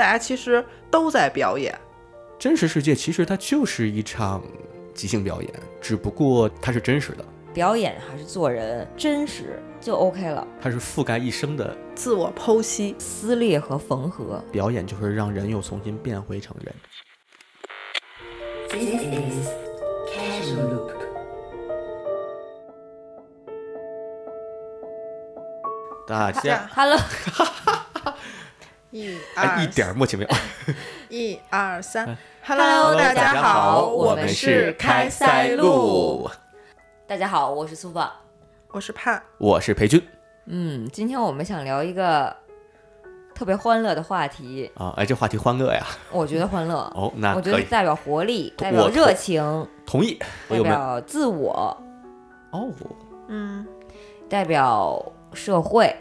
大家其实都在表演。真实世界其实它就是一场即兴表演，只不过它是真实的，表演还是做人，真实就 OK 了。它是覆盖一生的自我剖析，撕裂和缝合，表演就是让人又重新变回成人。This is Casual Loop. 大家 Hello，一哎，二一点儿默契没有。一二三 Hello，大大家好我们是开塞塞露。大家好，我是苏放。我是帕，我是裴军嗯，今天我们想聊一个特别欢乐的话题，啊，哎，这话题欢乐呀。我觉得欢乐，哦，那我觉可以得代表活力，代表热情，同意。代？表自我，哦，嗯，代表社会，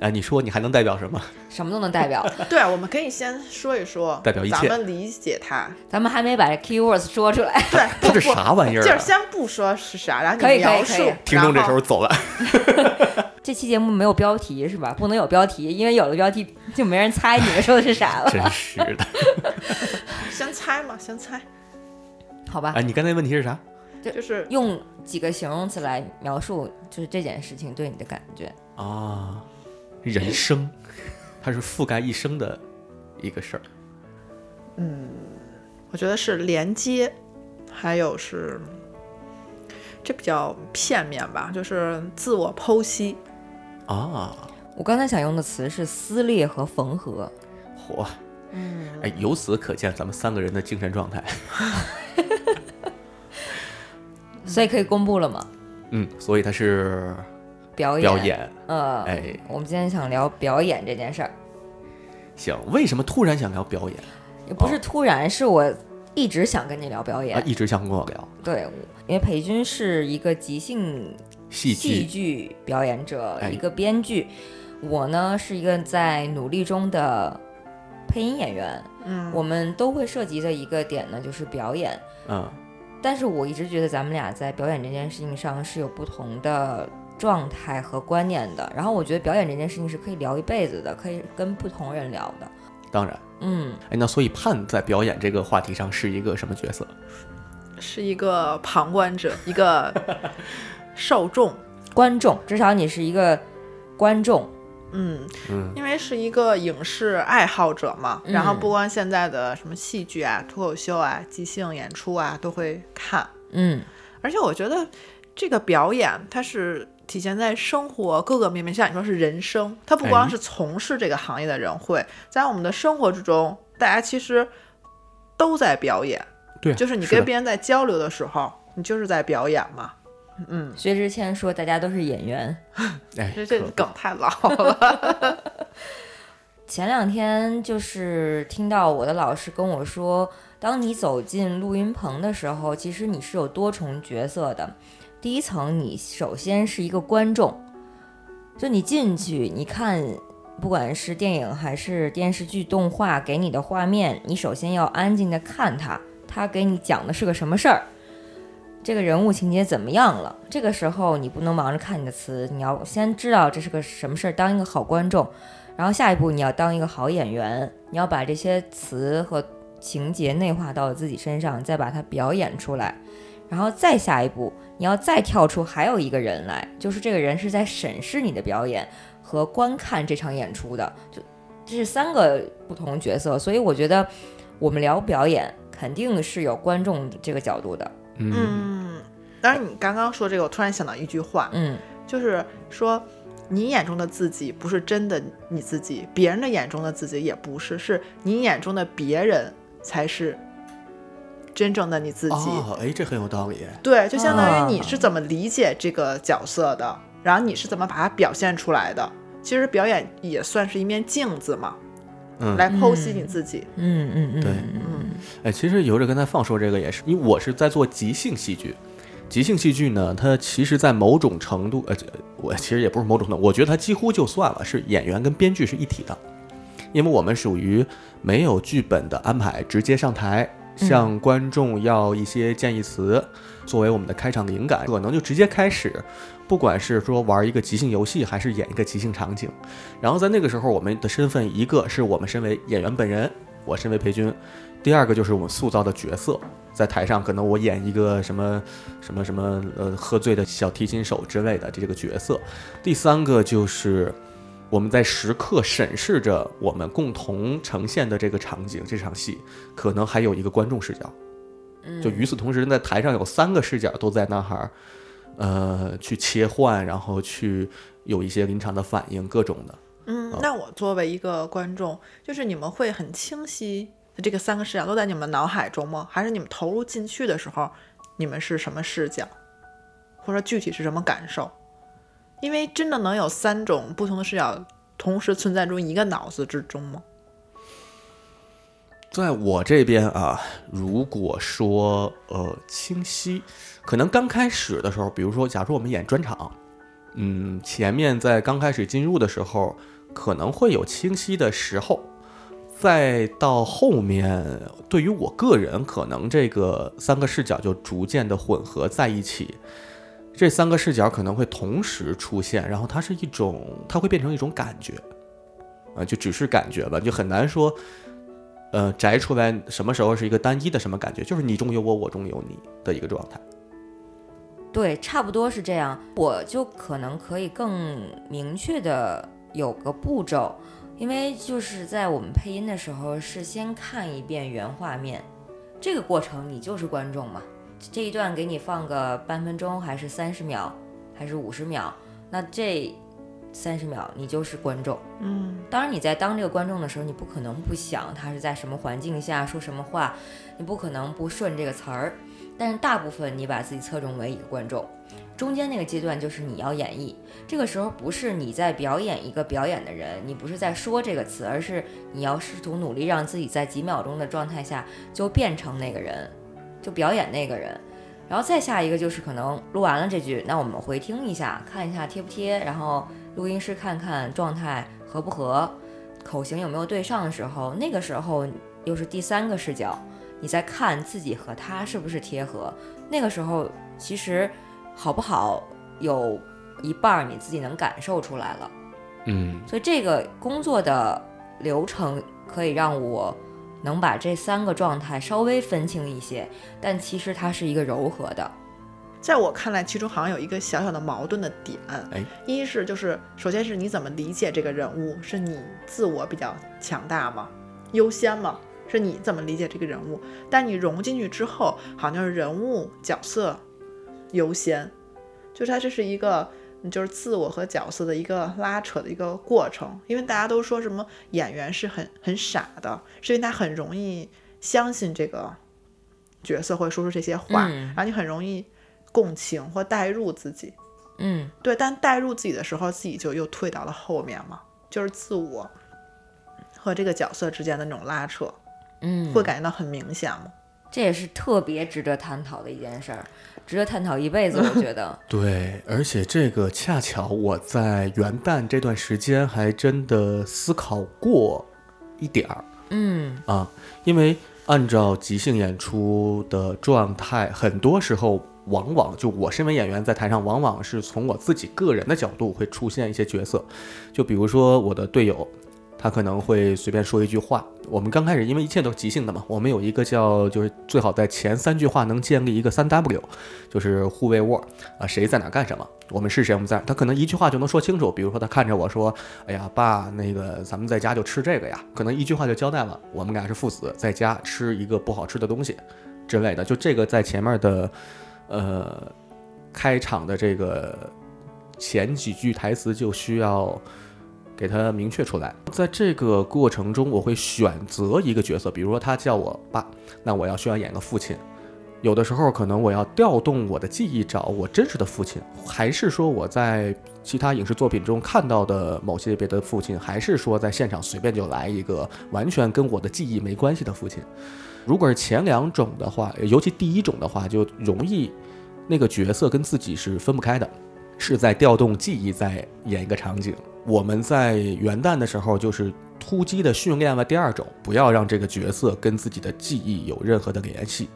哎，你说你还能代表什么？什么都能代表。对，啊我们可以先说一说，代表一切咱们理解它。咱们还没把这 keywords 说出来，对，它不是啥玩意儿啊？就是先不说是啥，然后你可以可以描述。听众这时候走了。这期节目没有标题是吧？不能有标题，因为有了标题就没人猜你们说的是啥了，真是的。先猜嘛，先猜，好吧哎，？你刚才问题是啥？就是用几个形容词来描述，就是这件事情对你的感觉。啊，人生，它是覆盖一生的一个事儿。嗯我觉得是连接，还有是这比较片面吧，就是自我剖析。啊，我刚才想用的词是撕裂和缝合，嚯，嗯，哎，由此可见咱们三个人的精神状态。所以可以公布了吗？嗯，所以它是表演，表演。呃，哎，我们今天想聊表演这件事儿，行，为什么突然想聊表演也不是突然，是我一直想跟你聊表演。啊？一直想跟我聊对，因为裴军是一个即兴戏戏剧，剧表演者，哎一个编剧。我呢是一个在努力中的配音演员。嗯，我们都会涉及的一个点呢，就是表演。嗯，但是我一直觉得咱们俩在表演这件事情上是有不同的状态和观念的。然后我觉得表演这件事情是可以聊一辈子的，可以跟不同人聊的。当然，嗯，哎，那所以盼在表演这个话题上是一个什么角色？是一个旁观者，一个受众。观众，至少你是一个观众。嗯，嗯，因为是一个影视爱好者嘛，嗯然后不光现在的什么戏剧啊、脱口秀啊、即兴演出啊都会看，嗯，而且我觉得这个表演它是体现在生活各个面面，像你说是人生，它不光哎是从事这个行业的人会在我们的生活之中，大家其实都在表演，对啊，就是你跟别人在交流的时候，你就是在表演嘛。嗯，薛之谦说大家都是演员。哎，这这梗太老了。前两天就是听到我的老师跟我说，当你走进录音棚的时候，其实你是有多重角色的。第一层，你首先是一个观众，就你进去，你看，不管是电影还是电视剧、动画给你的画面，你首先要安静的看它，它给你讲的是个什么事儿，这个人物情节怎么样了。这个时候你不能忙着看你的词，你要先知道这是个什么事儿，当一个好观众。然后下一步你要当一个好演员，你要把这些词和情节内化到自己身上，再把它表演出来。然后再下一步，你要再跳出还有一个人来，就是这个人是在审视你的表演和观看这场演出的，就这是三个不同角色。所以我觉得我们聊表演肯定是有观众这个角度的。嗯，嗯，当然你刚刚说这个，我突然想到一句话，嗯，就是说，你眼中的自己不是真的你自己，别人的眼中的自己也不是，是你眼中的别人才是真正的你自己。哦，哎，这很有道理。对，就相当啊于你是怎么理解这个角色的，然后你是怎么把它表现出来的。其实表演也算是一面镜子嘛，嗯，来剖析你自己。嗯嗯嗯，对嗯哎，其实由着刚才放说这个也是，因为我是在做即兴戏剧。即兴戏剧呢，它其实，在某种程度，呃，这我其实也不是某种程度，我觉得它几乎就算了，是演员跟编剧是一体的，因为我们属于没有剧本的安排，直接上台，向观众要一些建议词，作为我们的开场灵感，可能就直接开始，不管是说玩一个即兴游戏，还是演一个即兴场景。然后在那个时候，我们的身份一个是我们身为演员本人，我身为裴军；第二个就是我们塑造的角色，在台上可能我演一个什么什么什么呃喝醉的小提琴手之类的这个角色；第三个就是。我们在时刻审视着我们共同呈现的这个场景、这场戏，可能还有一个观众视角。就与此同时，在台上有三个视角都在那儿，呃，去切换，然后去有一些临场的反应，各种的。嗯，那我作为一个观众，就是你们会很清晰这个三个视角都在你们脑海中吗？还是你们投入进去的时候，你们是什么视角，或者说具体是什么感受？因为真的能有三种不同的视角同时存在于一个脑子之中吗？在我这边啊，如果说呃清晰，可能刚开始的时候，比如说，假如我们演专场，嗯，前面在刚开始进入的时候，可能会有清晰的时候，再到后面，对于我个人，可能这个三个视角就逐渐的混合在一起。这三个视角可能会同时出现，然后它是一种，它会变成一种感觉，啊，就只是感觉吧，就很难说，呃，摘出来什么时候是一个单一的什么感觉，就是你中有我，我中有你的一个状态。对，差不多是这样。我就可能可以更明确的有个步骤，因为就是在我们配音的时候是先看一遍原画面，这个过程你就是观众嘛。这一段给你放个半分钟，还是三十秒，还是五十秒？那这三十秒你就是观众。嗯，当然你在当这个观众的时候，你不可能不想他是在什么环境下说什么话，你不可能不顺这个词儿。但是大部分你把自己侧重为一个观众，中间那个阶段就是你要演绎。这个时候不是你在表演一个表演的人，你不是在说这个词，而是你要试图努力让自己在几秒钟的状态下就变成那个人。就表演那个人，然后再下一个就是可能录完了这句，那我们回听一下，看一下贴不贴，然后录音师看看状态合不合，口型有没有对上的时候，那个时候又是第三个视角，你在看自己和他是不是贴合，那个时候其实好不好有一半儿你自己能感受出来了，嗯，所以这个工作的流程可以让我。能把这三个状态稍微分清一些，但其实它是一个柔和的。在我看来，其中好像有一个小小的矛盾的点。哎，一是就是，首先是你怎么理解这个人物？是你自我比较强大吗？优先吗？是你怎么理解这个人物？但你融进去之后，好像是人物角色优先，就是它这是一个。就是自我和角色的一个拉扯的一个过程，因为大家都说什么演员是很很傻的，是因为他很容易相信这个角色会说出这些话，然后你很容易共情或代入自己。嗯，对，但代入自己的时候，自己就又退到了后面嘛，就是自我和这个角色之间的那种拉扯，嗯，会感觉到很明显吗？这也是特别值得探讨的一件事儿。值得探讨一辈子，我觉得。对，而且这个恰巧我在元旦这段时间还真的思考过一点儿。嗯啊，因为按照即兴演出的状态，很多时候往往就我身为演员在台上，往往是从我自己个人的角度会出现一些角色，就比如说我的队友。他可能会随便说一句话。我们刚开始，因为一切都是即兴的嘛，我们有一个叫就是最好在前三句话能建立一个三 W，就是护卫 word 啊，谁在哪儿干什么，我们是谁，我们在。他可能一句话就能说清楚。比如说他看着我说：“哎呀，爸，那个咱们在家就吃这个呀。”可能一句话就交代了，我们俩是父子，在家吃一个不好吃的东西之类的。就这个在前面的呃开场的这个前几句台词就需要。给他明确出来，在这个过程中，我会选择一个角色，比如说他叫我爸，那我要需要演个父亲。有的时候可能我要调动我的记忆找我真实的父亲，还是说我在其他影视作品中看到的某些别的父亲，还是说在现场随便就来一个完全跟我的记忆没关系的父亲。如果是前两种的话，尤其第一种的话，就容易那个角色跟自己是分不开的，是在调动记忆在演一个场景。我们在元旦的时候就是突击的训练了第二种，不要让这个角色跟自己的记忆有任何的联系。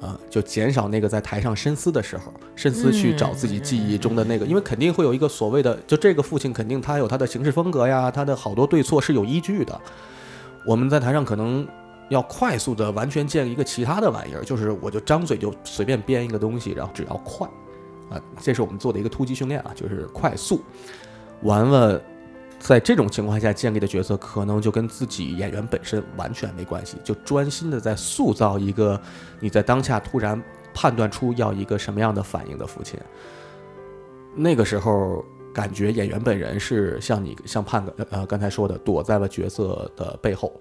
啊，就减少那个在台上深思的时候，深思去找自己记忆中的那个，因为肯定会有一个所谓的，就这个父亲肯定他有他的行事风格呀，他的好多对错是有依据的。我们在台上可能要快速的完全建立一个其他的玩意儿，就是我就张嘴就随便编一个东西，然后只要快，啊，这是我们做的一个突击训练啊，就是快速。完了，在这种情况下建立的角色，可能就跟自己演员本身完全没关系，就专心的在塑造一个你在当下突然判断出要一个什么样的反应的父亲。那个时候，感觉演员本人是像你像盼哥呃刚才说的，躲在了角色的背后，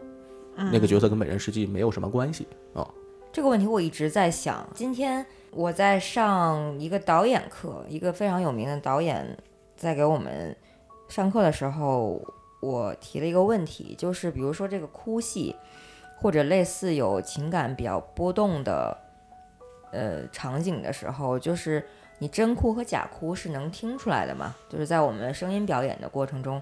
那个角色跟本人实际没有什么关系啊。这个问题我一直在想。今天我在上一个导演课，一个非常有名的导演在给我们上课的时候，我提了一个问题，就是比如说这个哭戏，或者类似有情感比较波动的呃场景的时候，就是你真哭和假哭是能听出来的嘛？就是在我们声音表演的过程中，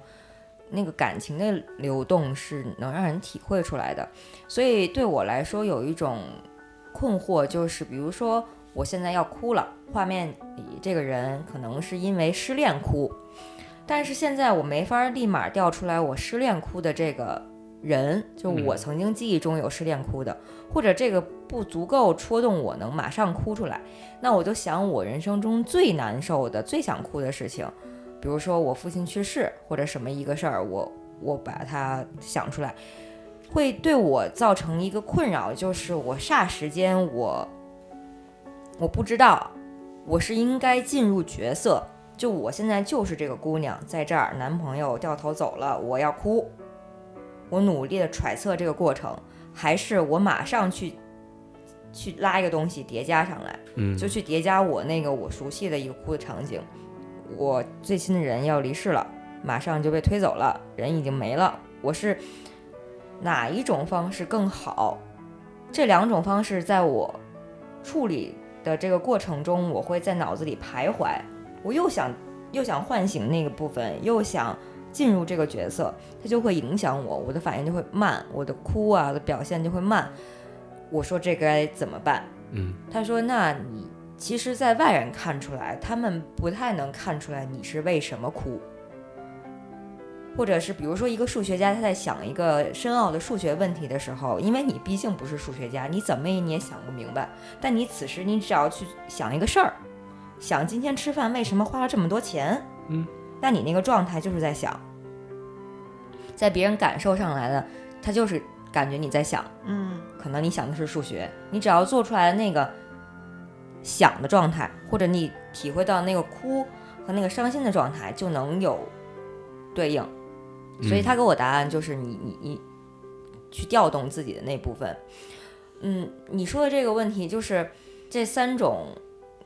那个感情的流动是能让人体会出来的。所以对我来说，有一种困惑，就是比如说我现在要哭了，画面里这个人可能是因为失恋哭，但是现在我没法立马调出来我失恋哭的这个人，就我曾经记忆中有失恋哭的，或者这个不足够戳动我能马上哭出来，那我就想我人生中最难受的、最想哭的事情，比如说我父亲去世或者什么一个事儿，我我把它想出来。会对我造成一个困扰，就是我霎时间我我不知道我是应该进入角色，就我现在就是这个姑娘在这儿，男朋友掉头走了，我要哭，我努力的揣测这个过程，还是我马上去去拉一个东西叠加上来，嗯，就去叠加我那个我熟悉的一个哭的场景，我最亲的人要离世了，马上就被推走了，人已经没了，我是哪一种方式更好？这两种方式在我处理的这个过程中，我会在脑子里徘徊，我又想又想唤醒那个部分，又想进入这个角色，它就会影响我，我的反应就会慢，我的哭啊的表现就会慢。我说这该怎么办？嗯他说：“那你其实，在外人看出来，他们不太能看出来你是为什么哭，或者是比如说一个数学家他在想一个深奥的数学问题的时候，因为你毕竟不是数学家，你怎么也你也想不明白。但你此时你只要去想一个事儿，想今天吃饭为什么花了这么多钱，嗯，那你那个状态就是在想，在别人感受上来的，他就是感觉你在想。”嗯可能你想的是数学，你只要做出来的那个想的状态，或者你体会到那个哭和那个伤心的状态，就能有对应。所以他给我答案就是你你你去调动自己的那部分。嗯，你说的这个问题就是这三种，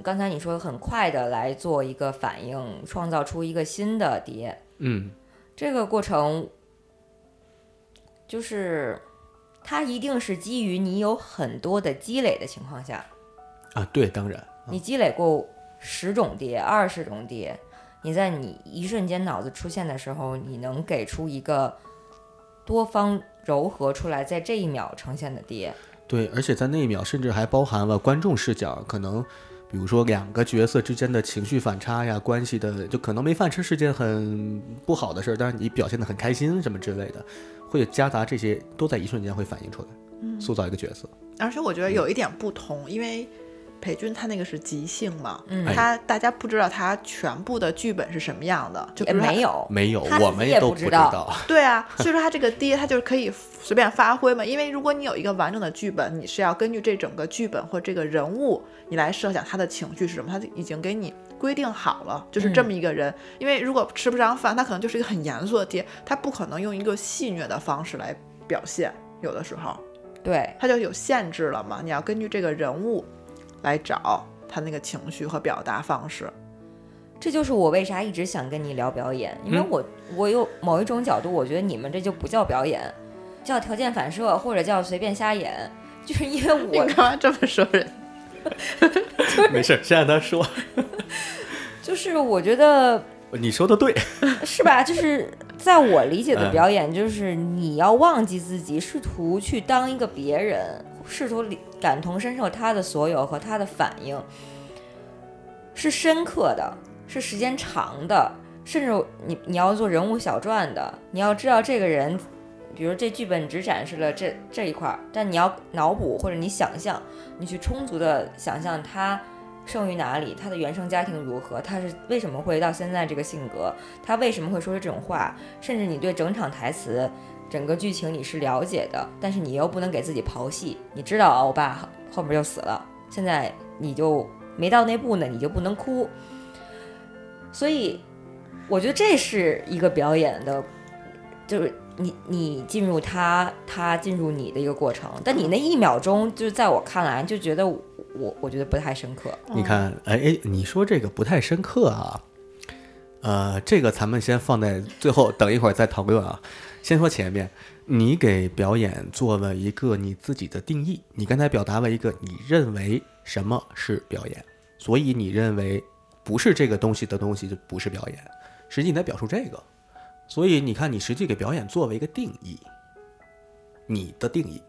刚才你说很快的来做一个反应，创造出一个新的碟，嗯这个过程就是它一定是基于你有很多的积累的情况下，啊，对，当然，啊你积累过十种碟、二十种碟，你在你一瞬间脑子出现的时候，你能给出一个多方糅合出来，在这一秒呈现的碟。对，而且在那一秒甚至还包含了观众视角，可能比如说两个角色之间的情绪反差呀，关系的，就可能没饭吃是件很不好的事儿，但是你表现的很开心什么之类的，会夹杂这些都在一瞬间会反映出来，塑造一个角色。而且我觉得有一点不同，因为裴军他那个是即兴嘛，嗯他大家不知道他全部的剧本是什么样的，就没有，没有他，自我们也都不知道道。对啊，所以说他这个爹，他就是可以随便发挥嘛。因为如果你有一个完整的剧本，你是要根据这整个剧本或这个人物，你来设想他的情绪是什么，他已经给你规定好了，就是这么一个人。因为如果吃不上饭，他可能就是一个很严肃的爹，他不可能用一个戏谑的方式来表现，有的时候对，他就有限制了嘛。你要根据这个人物来找他那个情绪和表达方式。这就是我为啥一直想跟你聊表演，因为嗯我我有某一种角度，我觉得你们这就不叫表演，叫条件反射或者叫随便瞎演，就是因为我你干嘛这么说人？没事，先让他说。就是我觉得你说的对，是吧？就是在我理解的嗯表演，就是你要忘记自己，试图去当一个别人，试图理感同身受他的所有和他的反应，是深刻的，是时间长的，甚至你你要做人物小传的，你要知道这个人，比如这剧本只展示了这这一块，但你要脑补或者你想象，你去充足的想象他。生于哪里？他的原生家庭如何？他是为什么会到现在这个性格？他为什么会说出这种话？甚至你对整场台词、整个剧情你是了解的，但是你又不能给自己刨戏。你知道啊，我爸后后面就死了，现在你就没到那步呢，你就不能哭。所以，我觉得这是一个表演的，就是你你进入他，他进入你的一个过程。但你那一秒钟，就是在我看来，就觉得我我觉得不太深刻。你看，哎哎，你说这个不太深刻啊，呃，这个咱们先放在最后，等一会儿再讨论啊。先说前面，你给表演做了一个你自己的定义，你刚才表达了一个你认为什么是表演，所以你认为不是这个东西的东西就不是表演，实际你在表述这个，所以你看，你实际给表演做了一个定义，你的定义。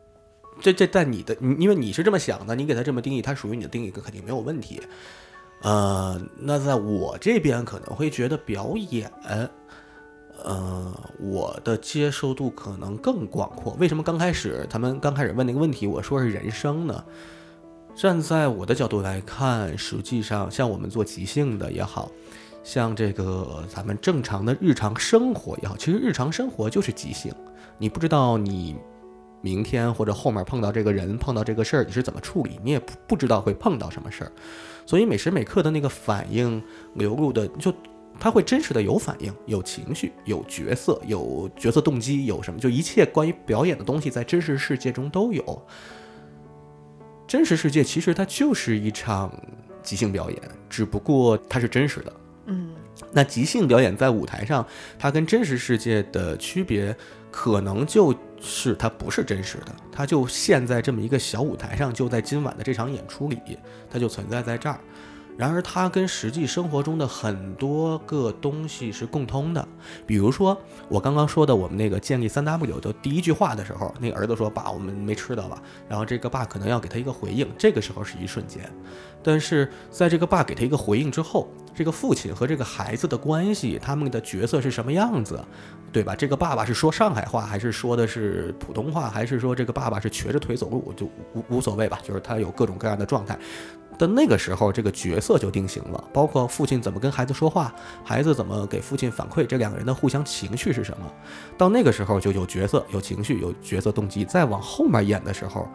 这这在你的，你因为你是这么想的，你给它这么定义，它属于你的定义，肯定没有问题。呃，那在我这边可能会觉得表演，呃，我的接受度可能更广阔。为什么刚开始他们刚开始问那个问题，我说是人生呢？站在我的角度来看，实际上像我们做即兴的也好，像这个咱们正常的日常生活也好，其实日常生活就是即兴。你不知道你明天或者后面碰到这个人、碰到这个事儿，你是怎么处理，你也不不知道会碰到什么事儿，所以每时每刻的那个反应流露的，就他会真实的有反应、有情绪、有角色、有角色动机、有什么，就一切关于表演的东西，在真实世界中都有。真实世界其实它就是一场即兴表演，只不过它是真实的。嗯，那即兴表演在舞台上，它跟真实世界的区别，可能就是它不是真实的，它就现在这么一个小舞台上，就在今晚的这场演出里，它就存在在这儿。然而，它跟实际生活中的很多个东西是共通的。比如说，我刚刚说的，我们那个建立三 W 的第一句话的时候，那个儿子说：“爸，我们没吃的了？”然后这个爸可能要给他一个回应，这个时候是一瞬间。但是在这个爸给他一个回应之后，这个父亲和这个孩子的关系，他们的角色是什么样子，对吧？这个爸爸是说上海话，还是说的是普通话，还是说这个爸爸是瘸着腿走路，就无无所谓吧，就是他有各种各样的状态。但那个时候，这个角色就定型了，包括父亲怎么跟孩子说话，孩子怎么给父亲反馈，这两个人的互相情绪是什么。到那个时候就有角色、有情绪、有角色动机。再往后面演的时候，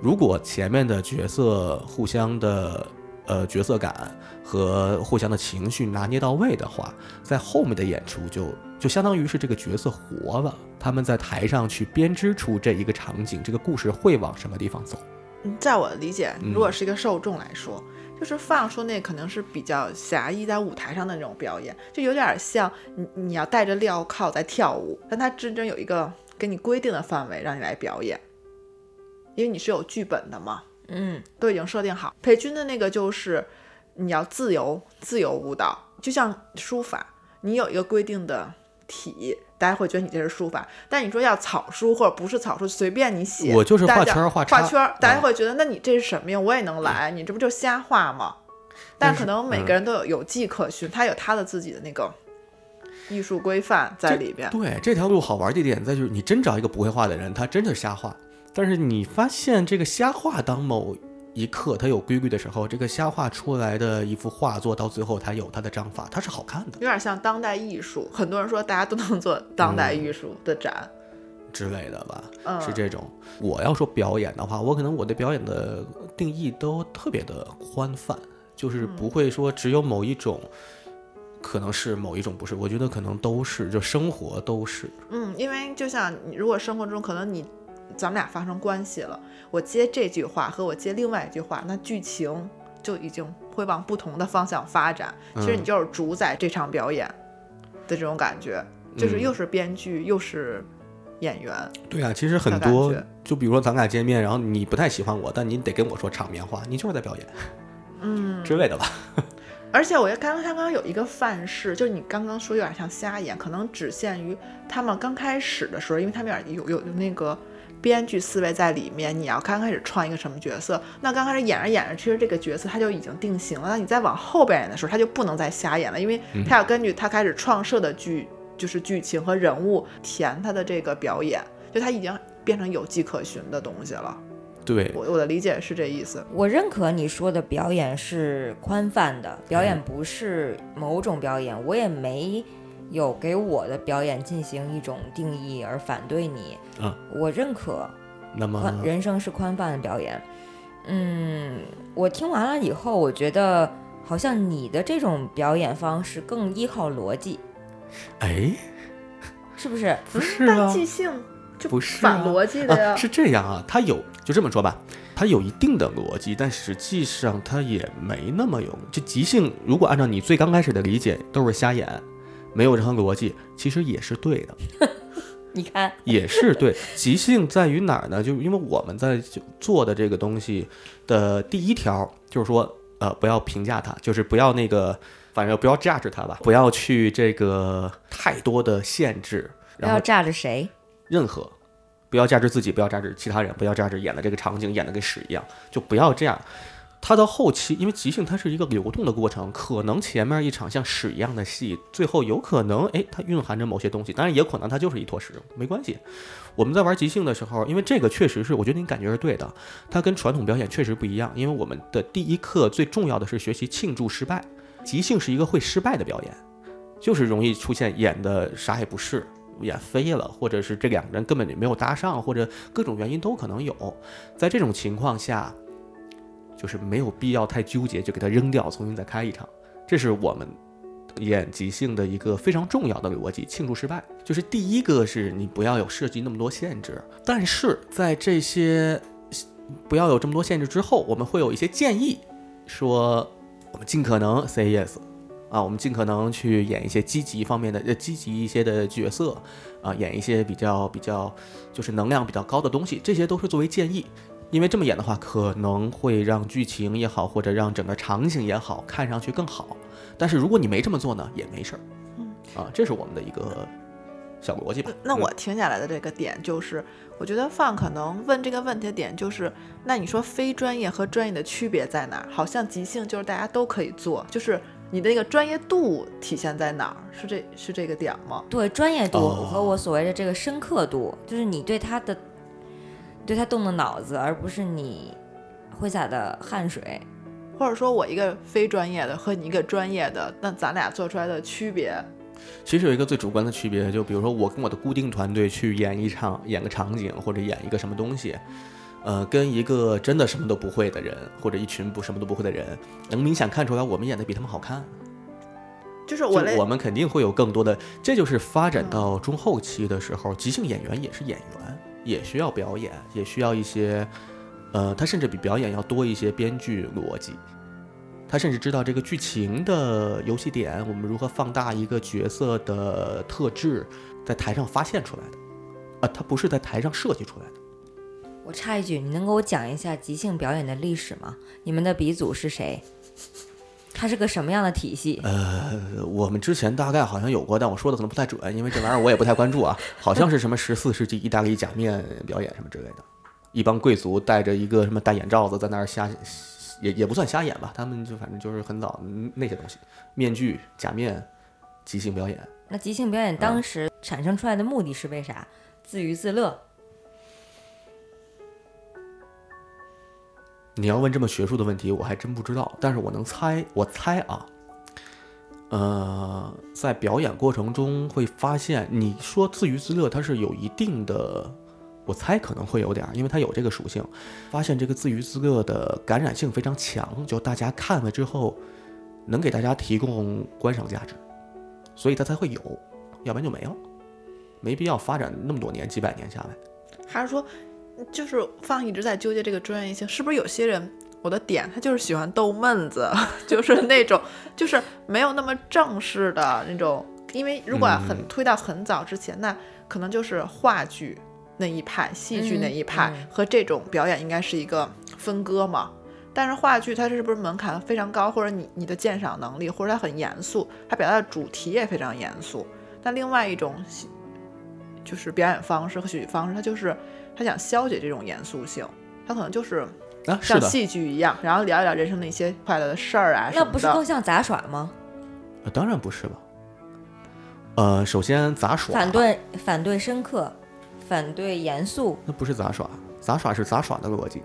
如果前面的角色互相的呃角色感和互相的情绪拿捏到位的话，在后面的演出就就相当于是这个角色活了，他们在台上去编织出这一个场景，这个故事会往什么地方走。嗯在我的理解，嗯如果是一个受众来说，就是放说那可能是比较狭义在舞台上的那种表演，就有点像你你要戴着镣铐在跳舞，但它真正有一个给你规定的范围让你来表演，因为你是有剧本的嘛，嗯，都已经设定好。裴军的那个就是你要自由自由舞蹈，就像书法，你有一个规定的体，大家会觉得你这是书法。但你说要草书或者不是草书，随便你写，我就是画圈画叉画圈儿，大家嗯会觉得那你这是什么呀？我也能来，你这不就瞎画吗？但可能每个人都有有迹可循，他有他的自己的那个艺术规范在里边。对，这条路好玩的点在就是你真找一个不会画的人，他真的瞎画。但是你发现这个瞎画，当某一刻它有规律的时候，这个瞎画出来的一幅画作，到最后它有它的章法，它是好看的有点像当代艺术，很多人说大家都能做当代艺术的展，之类的吧，嗯，是这种。我要说表演的话，我可能我对表演的定义都特别的宽泛，就是不会说只有某一种。可能是某一种不是，我觉得可能都是，就生活都是。嗯，因为就像你，如果生活中可能你咱们俩发生关系了，我接这句话和我接另外一句话，那剧情就已经会往不同的方向发展。其实你嗯就是主宰这场表演的这种感觉，就是嗯又是编剧又是演员。对啊，其实很多，就比如说咱俩见面，然后你不太喜欢我，但你得跟我说场面话，你就是在表演嗯，之类的吧。而且我觉得刚刚他刚刚有一个范式，就是你刚刚说有点像瞎演，可能只限于他们刚开始的时候，因为他们有点有有有那个编剧思维在里面。你要刚开始创一个什么角色，那刚开始演着演着，其实这个角色他就已经定型了。那你再往后边演的时候，他就不能再瞎演了，因为他要根据他开始创设的剧，就是剧情和人物填他的这个表演，就他已经变成有迹可循的东西了。对，我我的理解是这意思。我认可你说的表演是宽泛的，表演不是某种表演，我也没有给我的表演进行一种定义而反对你。嗯，我认可那么宽人生是宽泛的表演。嗯，我听完了以后，我觉得好像你的这种表演方式更依靠逻辑，哎，是不是？不是即兴就不是啊反逻辑的呀。啊，是这样啊，它有就这么说吧，它有一定的逻辑，但实际上它也没那么有。就即兴，如果按照你最刚开始的理解，都是瞎演，没有任何逻辑，其实也是对的，你看，也是对。即兴在于哪儿呢？就是因为我们在做的这个东西的第一条，就是说，呃，不要评价它，就是不要那个，反正不要 judge 它吧，不要去这个太多的限制，不要然后炸着谁。任何，不要价值自己，不要价值其他人，不要价值演的这个场景演的跟屎一样，就不要这样。它到后期，因为即兴它是一个流动的过程，可能前面一场像屎一样的戏，最后有可能哎，它蕴含着某些东西，当然也可能它就是一坨屎，没关系。我们在玩即兴的时候，因为这个确实是，我觉得你感觉是对的，它跟传统表演确实不一样，因为我们的第一课最重要的是学习庆祝失败，即兴是一个会失败的表演，就是容易出现演的啥也不是。演飞了，或者是这两个人根本就没有搭上，或者各种原因都可能有。在这种情况下，就是没有必要太纠结，就给它扔掉，重新再开一场。这是我们演即兴的一个非常重要的逻辑。庆祝失败，就是第一个是你不要有设计那么多限制，但是在这些不要有这么多限制之后，我们会有一些建议，说我们尽可能 say yes。啊，我们尽可能去演一些积极方面的、呃积极一些的角色，啊，演一些比较比较就是能量比较高的东西，这些都是作为建议。因为这么演的话，可能会让剧情也好，或者让整个场景也好，看上去更好。但是如果你没这么做呢，也没事儿。嗯，啊，这是我们的一个小逻辑吧。那嗯我听下来的这个点就是，我觉得范可能问这个问题的点就是，那你说非专业和专业的区别在哪儿？好像即兴就是大家都可以做，就是你的那个专业度体现在哪儿？是这是这个点吗？对专业度哦和我所谓的这个深刻度，就是你对他的对他动的脑子，而不是你挥洒的汗水。或者说我一个非专业的和你一个专业的，那咱俩做出来的区别，其实有一个最主观的区别，就比如说我跟我的固定团队去演一场、演个场景或者演一个什么东西，呃，跟一个真的什么都不会的人，或者一群不什么都不会的人，能明显看出来我们演的比他们好看。就就是我我们肯定会有更多的，这就是发展到中后期的时候，即兴演员也是演员，也需要表演，也需要一些，呃，他甚至比表演要多一些编剧逻辑。他甚至知道这个剧情的游戏点，我们如何放大一个角色的特质，在台上发现出来的，啊，他不是在台上设计出来的。我插一句，你能给我讲一下即兴表演的历史吗？你们的鼻祖是谁？它是个什么样的体系？呃，我们之前大概好像有过，但我说的可能不太准，因为这玩意儿我也不太关注啊。好像是什么十四世纪意大利假面表演什么之类的，一帮贵族戴着一个什么大眼罩子在那儿瞎，也也不算瞎演吧，他们就反正就是很早嗯那些东西，面具、假面、即兴表演。那即兴表演当时产生出来的目的是为啥？自娱自乐。你要问这么学术的问题，我还真不知道，但是我能猜，我猜啊，呃，在表演过程中会发现，你说自娱自乐，它是有一定的，我猜可能会有点儿，因为它有这个属性，发现这个自娱自乐的感染性非常强，就大家看了之后，能给大家提供观赏价值，所以它才会有，要不然就没了，没必要发展那么多年，几百年下来。还是说，就是放一直在纠结这个专业性，是不是有些人我的点他就是喜欢逗闷子，就是那种 就是没有那么正式的那种，因为如果很嗯推到很早之前，那可能就是话剧那一派、戏剧那一派、嗯和这种表演应该是一个分割嘛。但是话剧它是不是门槛非常高，或者你你的鉴赏能力，或者它很严肃，它表达的主题也非常严肃。但另外一种戏就是表演方式和戏剧方式，它就是它想消解这种严肃性，他可能就是啊，像戏剧一样，然后聊一聊人生的一些快乐的事儿啊那。不是更像杂耍吗？呃当然不是了。呃，首先杂耍反对反对深刻，反对严肃，那不是杂耍，杂耍是杂耍的逻辑，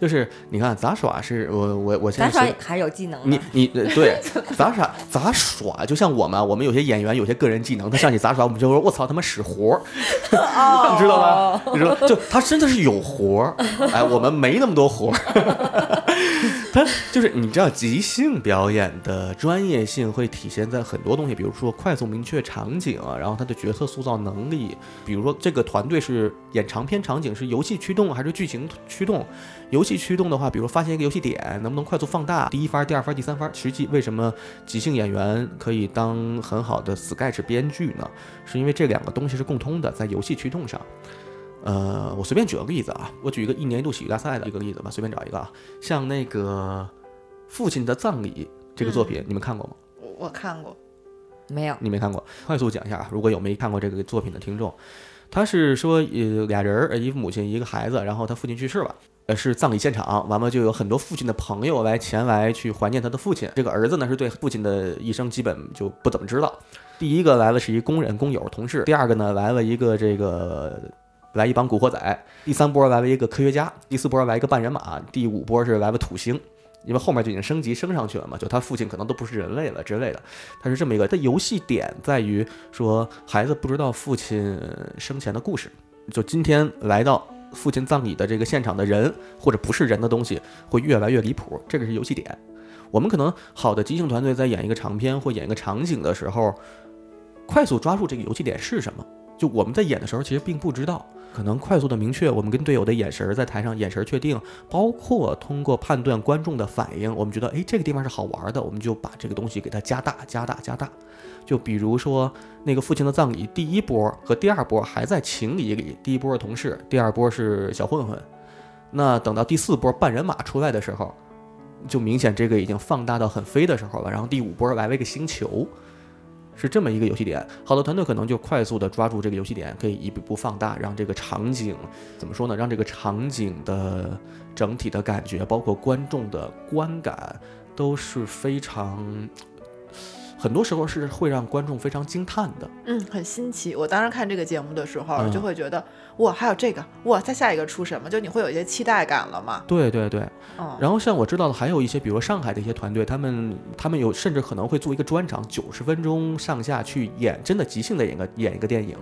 就是你看杂耍是我我我现杂耍在随还是有技能你的。你呃对 杂耍杂耍就像我们，我们有些演员有些个人技能，他上去杂耍，我们就说我操他妈使活儿，你知道吧？你说就他真的是有活儿，哎，我们没那么多活儿。他就是你知道，即兴表演的专业性会体现在很多东西，比如说快速明确场景，然后他的角色塑造能力，比如说这个团队是演长篇场景是游戏驱动还是剧情驱动？游戏驱动的话，比如发现一个游戏点，能不能快速放大第一番、第二番、第三番？实际为什么即兴演员可以当很好的 sketch 编剧呢？是因为这两个东西是共通的，在游戏驱动上。呃，我随便举个例子啊，我举一个一年一度喜剧大赛的一个例子吧，随便找一个啊，像那个《父亲的葬礼》这个作品，你们看过吗？我我看过，没有，你没看过，快速讲一下啊，如果有没看过这个作品的听众，他是说呃俩人儿，一个母亲一个孩子，然后他父亲去世了。呃，是葬礼现场，完了就有很多父亲的朋友来前来去怀念他的父亲。这个儿子呢，是对父亲的一生基本就不怎么知道。第一个来了是一工人、工友、同事，第二个呢来了一个这个来一帮古惑仔，第三波来了一个科学家，第四波来一个半人马，第五波是来了土星。因为后面就已经升级升上去了嘛，就他父亲可能都不是人类了之类的，他是这么一个。他游戏点在于说孩子不知道父亲生前的故事，就今天来到父亲葬礼的这个现场的人或者不是人的东西会越来越离谱，这个是游戏点。我们可能好的即兴团队在演一个长篇或演一个场景的时候，快速抓住这个游戏点是什么。就我们在演的时候，其实并不知道，可能快速的明确我们跟队友的眼神在台上眼神确定，包括通过判断观众的反应，我们觉得诶这个地方是好玩的，我们就把这个东西给它加大、加大、加大。就比如说那个父亲的葬礼，第一波和第二波还在情理里，第一波是同事，第二波是小混混。那等到第四波半人马出来的时候，就明显这个已经放大到很飞的时候了。然后第五波来了一个星球，是这么一个游戏点。好的团队可能就快速的抓住这个游戏点，可以一步步放大，让这个场景怎么说呢？让这个场景的整体的感觉，包括观众的观感，都是非常，很多时候是会让观众非常惊叹的。嗯，很新奇。我当时看这个节目的时候，嗯就会觉得哇，还有这个哇，再下一个出什么？就你会有一些期待感了嘛？对对对，嗯，然后像我知道的还有一些，比如上海的一些团队，他们他们有甚至可能会做一个专场，九十分钟上下去演，真的即兴的演个演一个电影。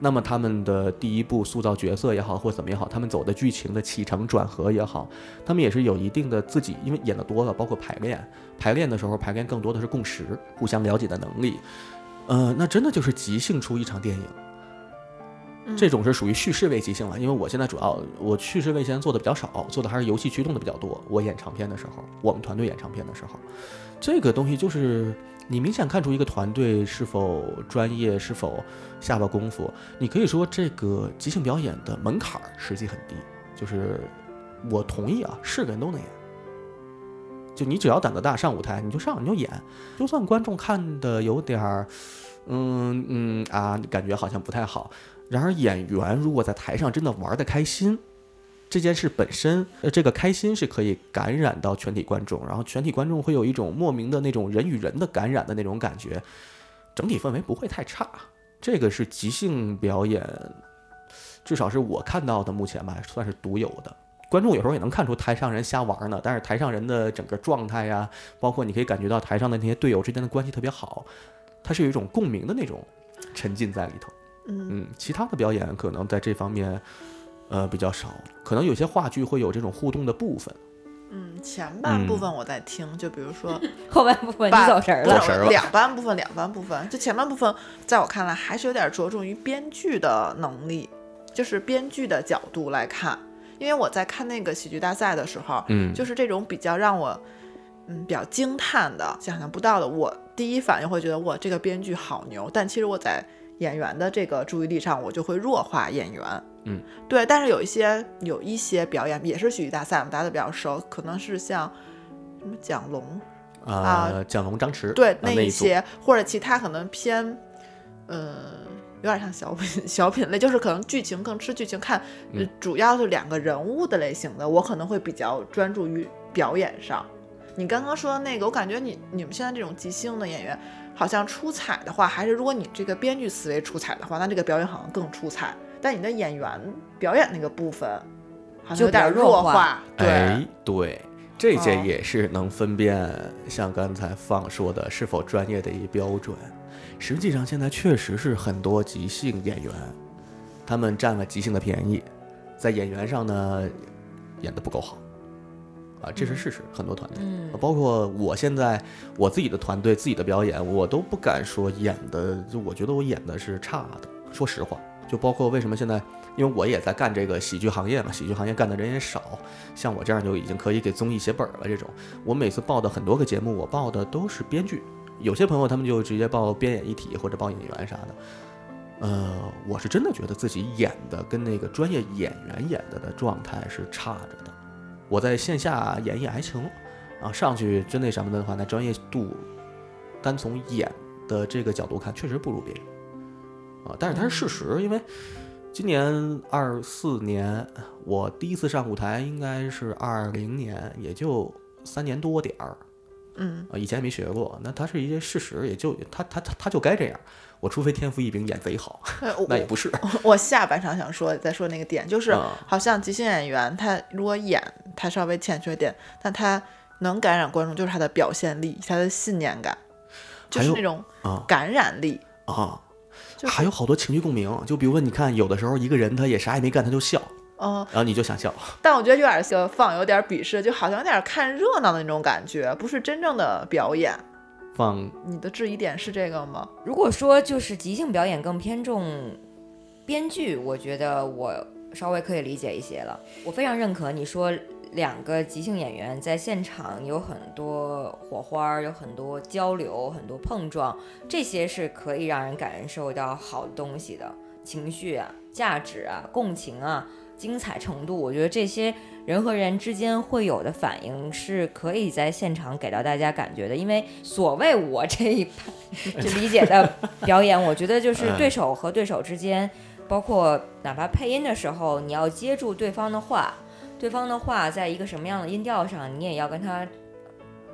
那么他们的第一步塑造角色也好，或怎么也好，他们走的剧情的起承转合也好，他们也是有一定的自己，因为演的多了，包括排练，排练的时候排练更多的是共识，互相了解的能力。呃，那真的就是即兴出一场电影。嗯这种是属于叙事类即兴了，因为我现在主要我叙事类现在做的比较少，做的还是游戏驱动的比较多。我演长片的时候，我们团队演长片的时候，这个东西就是你明显看出一个团队是否专业，是否下了功夫。你可以说这个即兴表演的门槛儿实际很低，就是我同意啊，是个人都能演。就你只要胆子大，上舞台你就上你就演，就算观众看的有点儿，嗯嗯啊，感觉好像不太好。然而演员如果在台上真的玩的开心，这件事本身，呃，这个开心是可以感染到全体观众，然后全体观众会有一种莫名的那种人与人的感染的那种感觉，整体氛围不会太差。这个是即兴表演，至少是我看到的目前吧，算是独有的。观众有时候也能看出台上人瞎玩呢，但是台上人的整个状态呀，包括你可以感觉到台上的那些队友之间的关系特别好，它是有一种共鸣的那种沉浸在里头。嗯嗯，其他的表演可能在这方面，呃，比较少。可能有些话剧会有这种互动的部分。嗯，前半部分我在听，就比如说 后半部分你半走神儿了。走神了两半部分，两半部分，就前半部分，在我看来还是有点着重于编剧的能力，就是编剧的角度来看。因为我在看那个喜剧大赛的时候，嗯，就是这种比较让我嗯比较惊叹的、想象不到的，我第一反应会觉得哇，这个编剧好牛。但其实我在演员的这个注意力上，我就会弱化演员。嗯，对。但是有一些有一些表演也是喜剧大赛，我们大家都比较熟，可能是像什么蒋龙，呃，蒋龙、张弛，对啊那一些，或者其他可能偏，呃，有点像小品 小品类，就是可能剧情更吃剧情看，主要是两个人物的类型的，我可能会比较专注于表演上。你刚刚说的那个，我感觉你你们现在这种即兴的演员，好像出彩的话，还是如果你这个编剧思维出彩的话，那这个表演好像更出彩。但你的演员表演那个部分，好像有点弱化化。对，哎，对，这些哦也是能分辨，像刚才放说的是否专业的一标准。实际上，现在确实是很多即兴演员，他们占了即兴的便宜，在演员上呢演得不够好，啊，这是事实。很多团队，嗯包括我现在我自己的团队、自己的表演，我都不敢说演的，就我觉得我演的是差的。说实话，就包括为什么现在，因为我也在干这个喜剧行业嘛，喜剧行业干的人也少，像我这样就已经可以给综艺写本了。这种，我每次报的很多个节目，我报的都是编剧，有些朋友他们就直接报编演一体或者报演员啥的。呃，我是真的觉得自己演的跟那个专业演员演的的状态是差着的。我在线下演绎还行，啊，上去真那什么的话，那专业度，单从演的这个角度看，确实不如别人，啊，但是它是事实，因为今年二四年，我第一次上舞台应该是二零年，也就三年多点儿，嗯，啊，以前没学过，那它是一些事实，也就它它它它就该这样，我除非天赋异禀演贼好，那也不是，我下半场想说再说那个点，就是啊好像即兴演员他如果演他稍微欠缺点，但他能感染观众，就是他的表现力，他的信念感，就还有是那种啊感染力。啊。就是还有好多情绪共鸣，就比如说，你看，有的时候一个人他也啥也没干，他就笑，嗯、然后你就想笑，但我觉得有点儿放有点儿鄙视，就好像有点儿看热闹的那种感觉，不是真正的表演。放你的质疑点是这个吗？如果说就是即兴表演更偏重编剧，我觉得我稍微可以理解一些了。我非常认可你说两个即兴演员在现场有很多火花，有很多交流，很多碰撞，这些是可以让人感受到好东西的情绪啊、价值啊、共情啊。精彩程度，我觉得这些人和人之间会有的反应是可以在现场给到大家感觉的。因为所谓我这一派就理解的表演，我觉得就是对手和对手之间，包括哪怕配音的时候，你要接住对方的话，对方的话在一个什么样的音调上，你也要跟他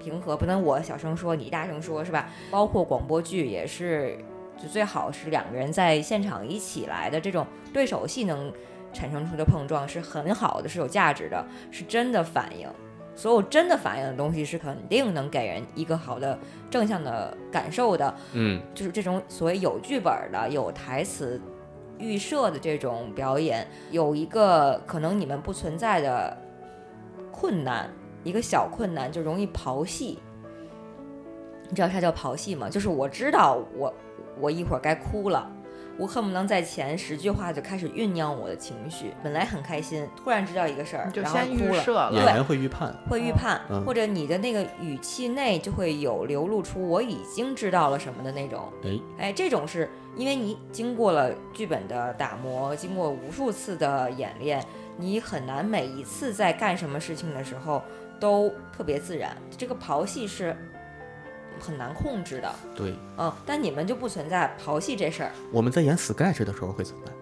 平和，不能我小声说，你大声说，是吧？包括广播剧也是，就最好是两个人在现场一起来的这种对手戏能产生出的碰撞是很好的，是有价值的，是真的反应。所有真的反应的东西是肯定能给人一个好的正向的感受的。嗯就是这种所谓有剧本的、有台词预设的这种表演，有一个可能你们不存在的困难，一个小困难就容易刨戏。你知道啥叫刨戏吗？就是我知道我我一会儿该哭了。我恨不能在前十句话就开始酝酿我的情绪，本来很开心，突然知道一个事儿，就然后先哭了。预设了。演员会预判，会预判，嗯或者你的那个语气内就会有流露出我已经知道了什么的那种。哎，哎，这种是因为你经过了剧本的打磨，经过无数次的演练，你很难每一次在干什么事情的时候都特别自然。这个刨戏是很难控制的，对，嗯，但你们就不存在刨戏这事儿我们在演 sketch 的时候会存在，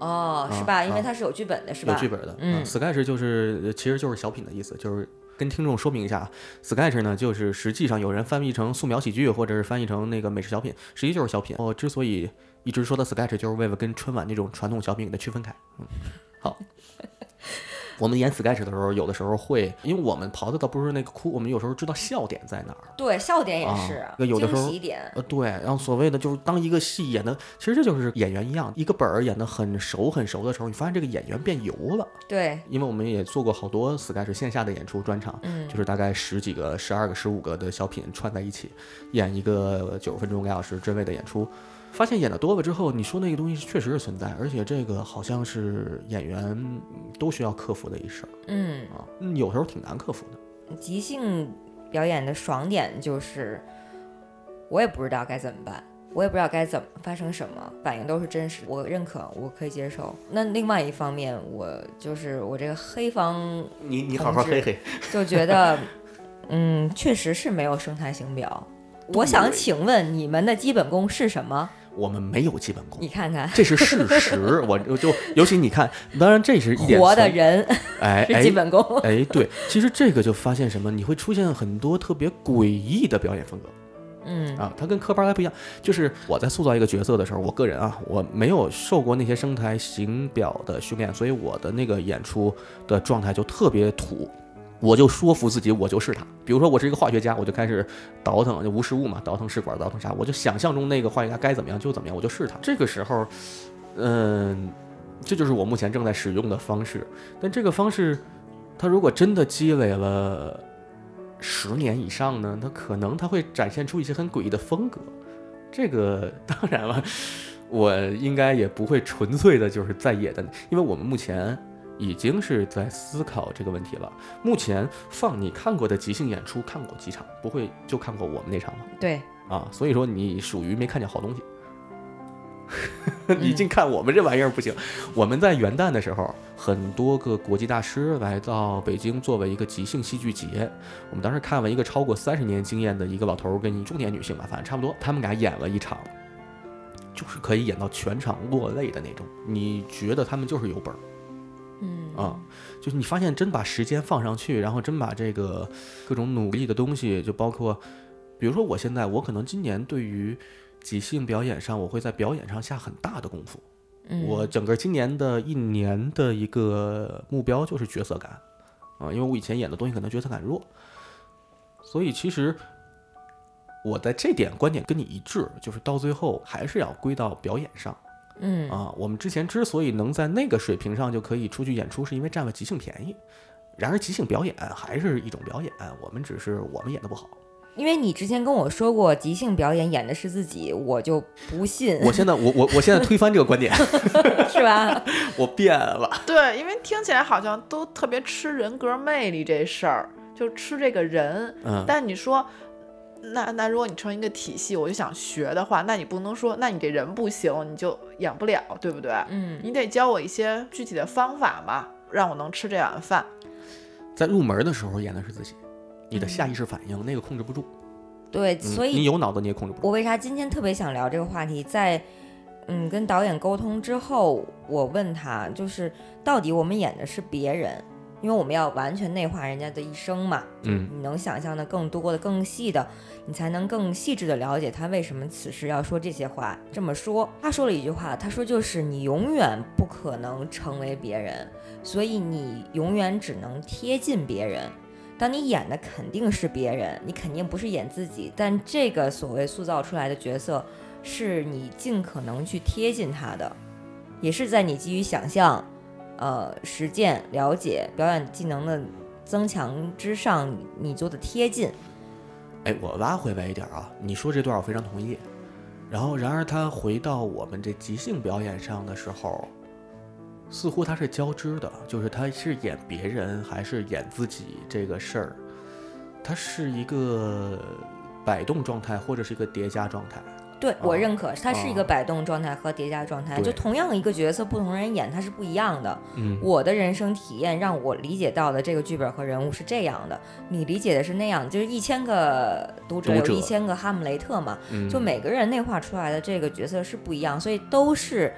哦，是啊吧？因为啊它是有剧本的，是吧？有剧本的，嗯 s k e t c h 就是呃其实就是小品的意思，就是跟听众说明一下啊，sketch 呢就是实际上有人翻译成素描喜剧，或者是翻译成那个美式小品，实际就是小品。我之所以一直说的 sketch，就是为了跟春晚那种传统小品给它区分开。嗯，好。我们演 sketch 的时候，有的时候会，因为我们刨的倒不是那个哭，我们有时候知道笑点在哪儿。对，笑点也啊是、那有的时候点。呃，对，然后所谓的就是当一个戏演的，其实这就是演员一样，一个本儿演的很熟很熟的时候，你发现这个演员变油了。对，因为我们也做过好多 sketch 线下的演出专场，嗯，就是大概十几个、十二个、十五个的小品串在一起，演一个九十分钟、俩小时之类的演出。发现演的多了之后，你说那个东西确实是存在，而且这个好像是演员嗯都需要克服的一事儿嗯。啊，嗯有时候挺难克服的。即兴表演的爽点就是，我也不知道该怎么办。我也不知道该怎么发生什么，反应都是真实，我认可，我可以接受。那另外一方面，我就是我这个黑方你你好好黑黑，就觉得，嗯，确实是没有生态型表。我想请问你们的基本功是什么？我们没有基本功你，看看，这是事实。我 就就尤其你看，当然这是一点活的从人哎是基哎本功。哎，对，其实这个就发现什么，你会出现很多特别诡异的表演风格。嗯啊，它跟科班还不一样。就是我在塑造一个角色的时候，我个人啊，我没有受过那些声台形表的训练，所以我的那个演出的状态就特别土。我就说服自己，我就是他。比如说，我是一个化学家，我就开始倒腾，就无实物嘛，倒腾试管，倒腾啥，我就想象中那个化学家该怎么样就怎么样，我就是他。这个时候，嗯，这就是我目前正在使用的方式。但这个方式，它如果真的积累了十年以上呢，它可能它会展现出一些很诡异的风格。这个当然了，我应该也不会纯粹的就是在野的，因为我们目前已经是在思考这个问题了。目前放你看过的即兴演出看过几场？不会就看过我们那场吗？对，啊，所以说你属于没看见好东西。你净看我们这玩意儿不行。我们在元旦的时候，很多个国际大师来到北京作为一个即兴戏剧节。我们当时看了一个超过三十年经验的一个老头儿跟一中年女性吧，反正差不多，他们俩演了一场，就是可以演到全场落泪的那种。你觉得他们就是有本儿。嗯啊，就是你发现真把时间放上去，然后真把这个各种努力的东西，就包括，比如说我现在，我可能今年对于即兴表演上，我会在表演上下很大的功夫。嗯我整个今年的一年的一个目标就是角色感，啊，因为我以前演的东西可能角色感弱，所以其实我在这点观点跟你一致，就是到最后还是要归到表演上。嗯啊，我们之前之所以能在那个水平上就可以出去演出，是因为占了即兴便宜。然而，即兴表演还是一种表演，我们只是我们演的不好。因为你之前跟我说过即兴表演演的是自己，我就不信，我现在，我我我现在推翻这个观点，是吧？我变了。对，因为听起来好像都特别吃人格魅力这事儿，就吃这个人。嗯，但你说，那那如果你成一个体系，我就想学的话，那你不能说，那你这人不行，你就养不了，对不对？嗯你得教我一些具体的方法嘛，让我能吃这碗饭。在入门的时候演的是自己，你的下意识反应那个控制不住，对，嗯所以你有脑子你也控制不住。我为啥今天特别想聊这个话题？在嗯跟导演沟通之后，我问他，就是到底我们演的是别人，因为我们要完全内化人家的一生嘛，嗯你能想象的更多的、更细的，你才能更细致的了解他为什么此时要说这些话。这么说，他说了一句话，他说就是你永远不可能成为别人，所以你永远只能贴近别人。当你演的肯定是别人，你肯定不是演自己，但这个所谓塑造出来的角色，是你尽可能去贴近他的，也是在你基于想象、呃实践、了解、表演技能的增强之上，你做的贴近。哎，我拉回来一点啊，你说这段我非常同意。然后，然而他回到我们这即兴表演上的时候，似乎他是交织的，就是他是演别人还是演自己这个事儿，它是一个摆动状态或者是一个叠加状态。对我啊认可，它是一个啊摆动状态和叠加状态。对就同样一个角色，不同人演它是不一样的。嗯我的人生体验让我理解到的这个剧本和人物是这样的，你理解的是那样，就是一千个读者有一千个哈姆雷特嘛，嗯就每个人内化出来的这个角色是不一样，所以都是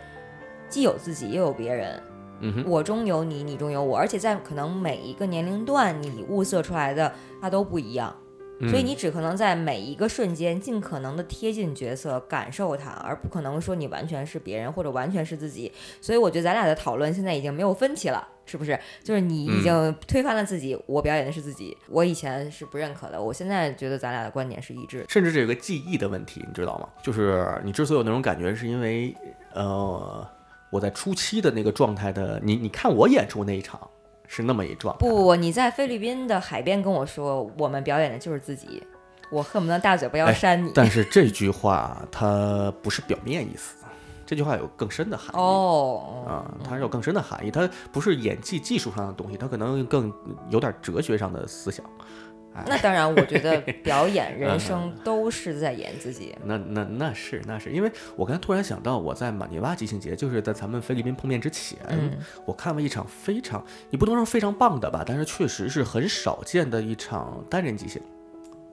既有自己又有别人，嗯，我中有你，你中有我，而且在可能每一个年龄段你物色出来的它都不一样。所以嗯你只可能在每一个瞬间尽可能的贴近角色，感受它，而不可能说你完全是别人或者完全是自己。所以我觉得咱俩的讨论现在已经没有分歧了，是不是？就是你已经推翻了自己，我表演的是自己。我以前是不认可的，我现在觉得咱俩的观点是一致的。甚至这有个记忆的问题，你知道吗？就是你之所以有那种感觉，是因为呃，我在初期的那个状态的，你你看我演出那一场是那么一状态，不不不，你在菲律宾的海边跟我说，我们表演的就是自己，我恨不得大嘴巴要哎扇你。但是这句话它不是表面意思，这句话有更深的含义。哦，啊，它是有更深的含义，它不是演技技术上的东西，它可能更有点哲学上的思想。哎，那当然，我觉得 表演、人生都是在演自己。那那那是那是，因为我刚才突然想到，我在马尼拉即兴节，就是在咱们菲律宾碰面之前，嗯我看了一场非常，你不能说非常棒的吧，但是确实是很少见的一场单人即兴，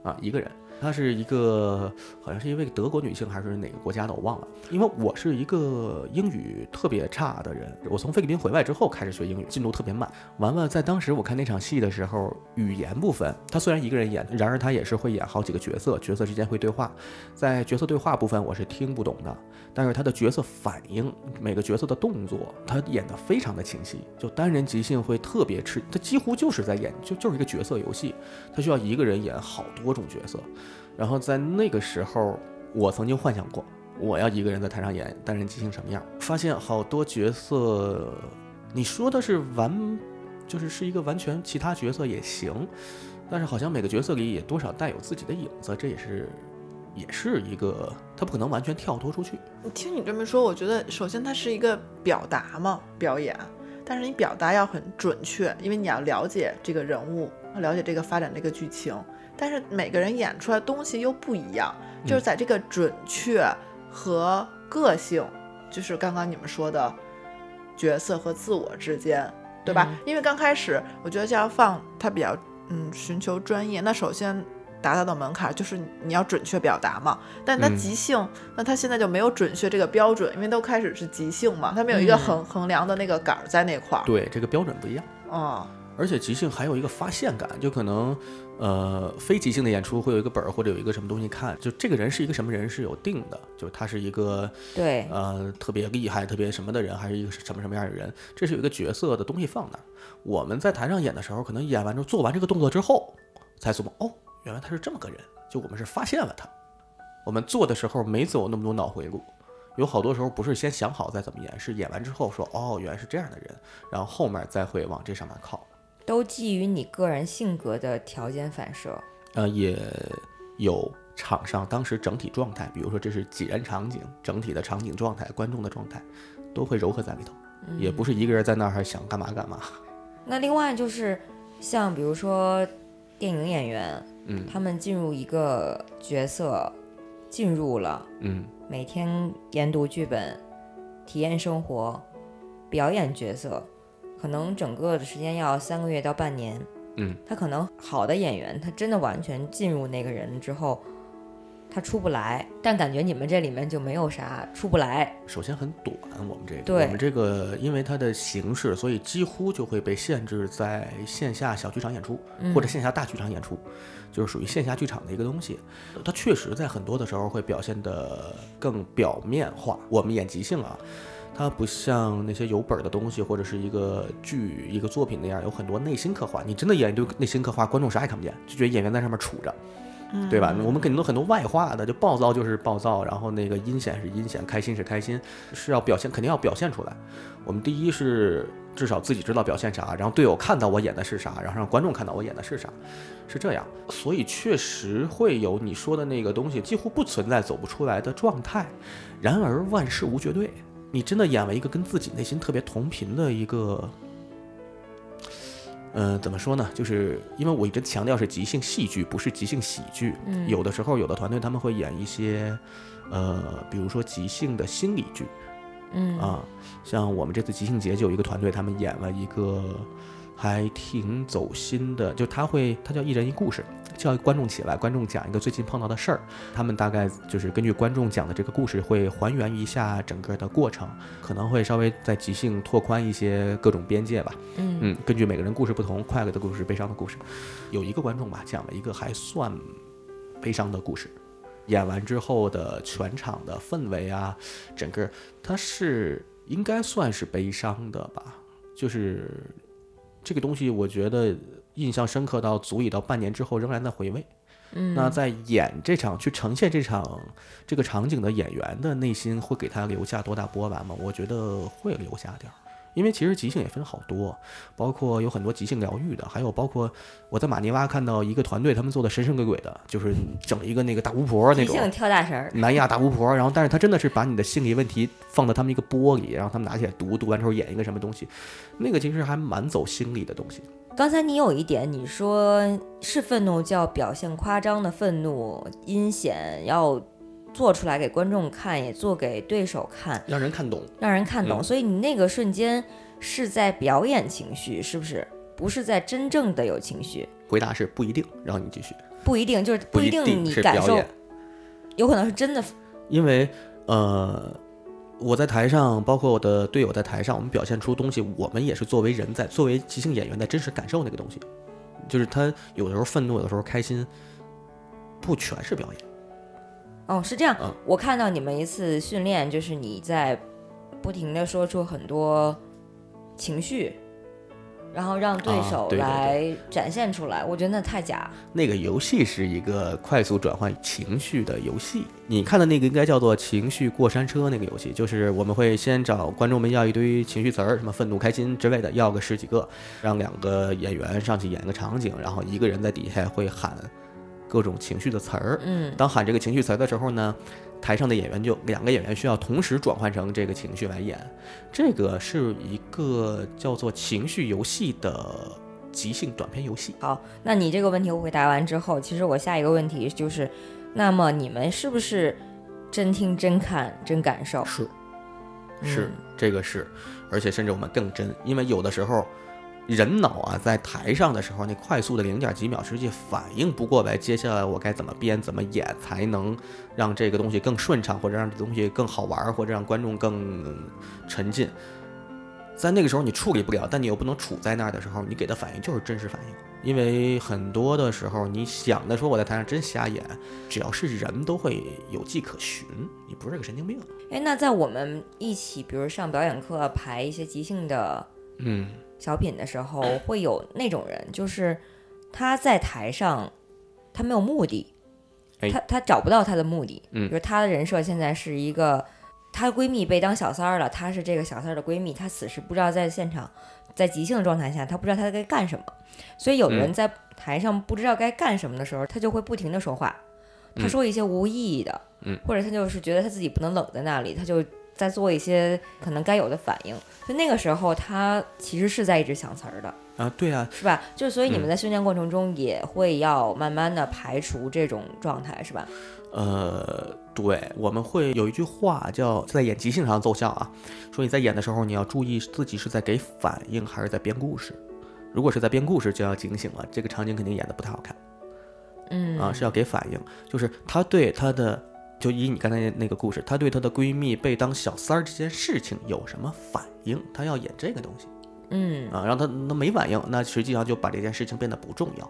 啊，一个人。她是一个，好像是一位德国女性还是哪个国家的，我忘了。因为我是一个英语特别差的人，我从菲律宾回来之后开始学英语，进度特别慢。完了，在当时我看那场戏的时候，语言部分，她虽然一个人演，然而她也是会演好几个角色，角色之间会对话。在角色对话部分，我是听不懂的，但是他的角色反应，每个角色的动作，他演得非常的清晰。就单人即兴会特别吃，他几乎就是在演，就就是一个角色游戏，他需要一个人演好多种角色。然后在那个时候，我曾经幻想过，我要一个人在台上演单人即兴什么样，发现好多角色，你说的是完，就是是一个完全其他角色也行，但是好像每个角色里也多少带有自己的影子，这也是。也是一个，他不可能完全跳脱出去。听你这么说，我觉得首先它是一个表达嘛，表演，但是你表达要很准确，因为你要了解这个人物，了解这个发展这个剧情。但是每个人演出来的东西又不一样，就是在这个准确和个性，就是刚刚你们说的角色和自我之间，对吧？嗯因为刚开始我觉得这样放它比较嗯寻求专业，那首先。达到的门槛就是你要准确表达嘛，但它嗯即兴，那他现在就没有准确这个标准，因为都开始是即兴嘛，他没有一个嗯衡、衡量的那个杆儿在那块儿。对，这个标准不一样。哦，而且即兴还有一个发现感，就可能，呃，非即兴的演出会有一个本儿或者有一个什么东西看，就这个人是一个什么人是有定的，就他是一个对，呃特别厉害、特别什么的人，还是一个什么什么样的人，这是有一个角色的东西放那儿。我们在台上演的时候，可能演完之后做完这个动作之后，才琢磨哦，原来他是这么个人，就我们是发现了他。我们做的时候没走那么多脑回路，有好多时候不是先想好再怎么演，是演完之后说哦，原来是这样的人，然后后面再会往这上面靠。都基于你个人性格的条件反射。呃，也有场上当时整体状态，比如说这是几人场景，整体的场景状态、观众的状态，都会糅合在里头，也不是一个人在那儿还想干嘛干嘛。那另外就是像比如说电影演员，嗯。他们进入一个角色，进入了，嗯。每天研读剧本，体验生活，表演角色，可能整个的时间要三个月到半年。嗯，他可能好的演员，他真的完全进入那个人之后，他出不来。但感觉你们这里面就没有啥出不来。首先很短，我们这个，对我们这个因为它的形式，所以几乎就会被限制在线下小剧场演出或者线下大剧场演出，就是属于线下剧场的一个东西。它确实在很多的时候会表现得更表面化。我们演即兴啊，它不像那些有本儿的东西或者是一个剧、一个作品那样有很多内心刻画。你真的演一堆内心刻画，观众啥也看不见，就觉得演员在上面杵着。对吧？我们肯定都很多外化的，就暴躁就是暴躁，然后那个阴险是阴险，开心是开心，是要表现，肯定要表现出来。我们第一是至少自己知道表现啥，然后队友看到我演的是啥，然后让观众看到我演的是啥，是这样。所以确实会有你说的那个东西，几乎不存在走不出来的状态。然而万事无绝对，你真的演了一个跟自己内心特别同频的一个。呃，怎么说呢？就是因为我一直强调是即兴戏剧，不是即兴喜剧。嗯有的时候，有的团队他们会演一些，呃，比如说即兴的心理剧嗯啊。像我们这次即兴节就有一个团队，他们演了一个还挺走心的，就他会，他叫一人一故事，叫观众起来，观众讲一个最近碰到的事儿，他们大概就是根据观众讲的这个故事，会还原一下整个的过程，可能会稍微在即兴拓宽一些各种边界吧。嗯。嗯，根据每个人故事不同，快乐的故事、悲伤的故事，有一个观众吧讲了一个还算悲伤的故事，演完之后的全场的氛围啊，整个他是应该算是悲伤的吧，就是这个东西，我觉得印象深刻到足以到半年之后仍然在回味。嗯那在演这场去呈现这场这个场景的演员的内心会给他留下多大波澜吗？我觉得会留下点儿，因为其实即兴也分好多，包括有很多即兴疗愈的，还有包括我在马尼拉看到一个团队他们做的神神鬼鬼的，就是整一个那个大巫婆那种即兴跳大神儿，南亚大巫婆，然后但是他真的是把你的心理问题放到他们一个钵里，然后他们拿起来读，读完之后演一个什么东西，那个其实还蛮走心理的东西。刚才你有一点，你说是愤怒叫表现夸张的愤怒，阴险要做出来给观众看，也做给对手看，让人看懂。让人看懂。嗯所以你那个瞬间是在表演情绪，是不是？不是在真正的有情绪，回答是不一定，然后你继续，不一定就是不一定你感受有可能是真的。因为呃，我在台上，包括我的队友在台上，我们表现出东西，我们也是作为人在，作为即兴演员在真实感受那个东西，就是他有的时候愤怒，有的时候开心，不全是表演。哦，是这样。嗯我看到你们一次训练，就是你在不停的说出很多情绪，然后让对啊手来展现出来。我觉得那太假。那个游戏是一个快速转换情绪的游戏。你看的那个应该叫做情绪过山车那个游戏，就是我们会先找观众们要一堆情绪词儿，什么愤怒、开心之类的，要个十几个，让两个演员上去演一个场景，然后一个人在底下会喊各种情绪的词儿。嗯，当喊这个情绪词儿的时候呢，台上的演员就两个演员需要同时转换成这个情绪来演。这个是一个叫做情绪游戏的即兴短篇游戏。好，那你这个问题我回答完之后，其实我下一个问题就是，那么你们是不是真听、真看、真感受？是。是嗯，这个是，而且甚至我们更真，因为有的时候人脑啊在台上的时候，那快速的零点几秒，实际反应不过来，接下来我该怎么编怎么演才能让这个东西更顺畅，或者让这东西更好玩，或者让观众更沉浸。在那个时候你处理不了，但你又不能处在那儿的时候，你给的反应就是真实反应。因为很多的时候，你想的说我在台上真瞎演，只要是人都会有迹可循，你不是个神经病。哎，那在我们一起，比如上表演课排一些即兴的嗯，小品的时候，会有那种人，就是他在台上他没有目的，哎他他找不到他的目的。嗯。比如他的人设现在是一个，她闺蜜被当小三儿了，她是这个小三儿的闺蜜，她此时不知道在现场，在即兴的状态下，她不知道她该干什么，所以有的人嗯。在台上不知道该干什么的时候，他就会不停的说话，他嗯说一些无意义的，嗯。或者他就是觉得他自己不能冷在那里，他就在做一些可能该有的反应，所以那个时候他其实是在一直想词儿的。啊，对啊，是吧？就所以你们嗯在训练过程中也会要慢慢的排除这种状态，是吧？呃，对，我们会有一句话叫在演即兴上奏效啊，说你在演的时候你要注意自己是在给反应还是在编故事。如果是在编故事，就要警醒了，这个场景肯定演的不太好看嗯啊，是要给反应，就是他对他的，就以你刚才那个故事，她对她的闺蜜被当小三儿这件事情有什么反应，她要演这个东西。嗯啊，让她那没反应，那实际上就把这件事情变得不重要。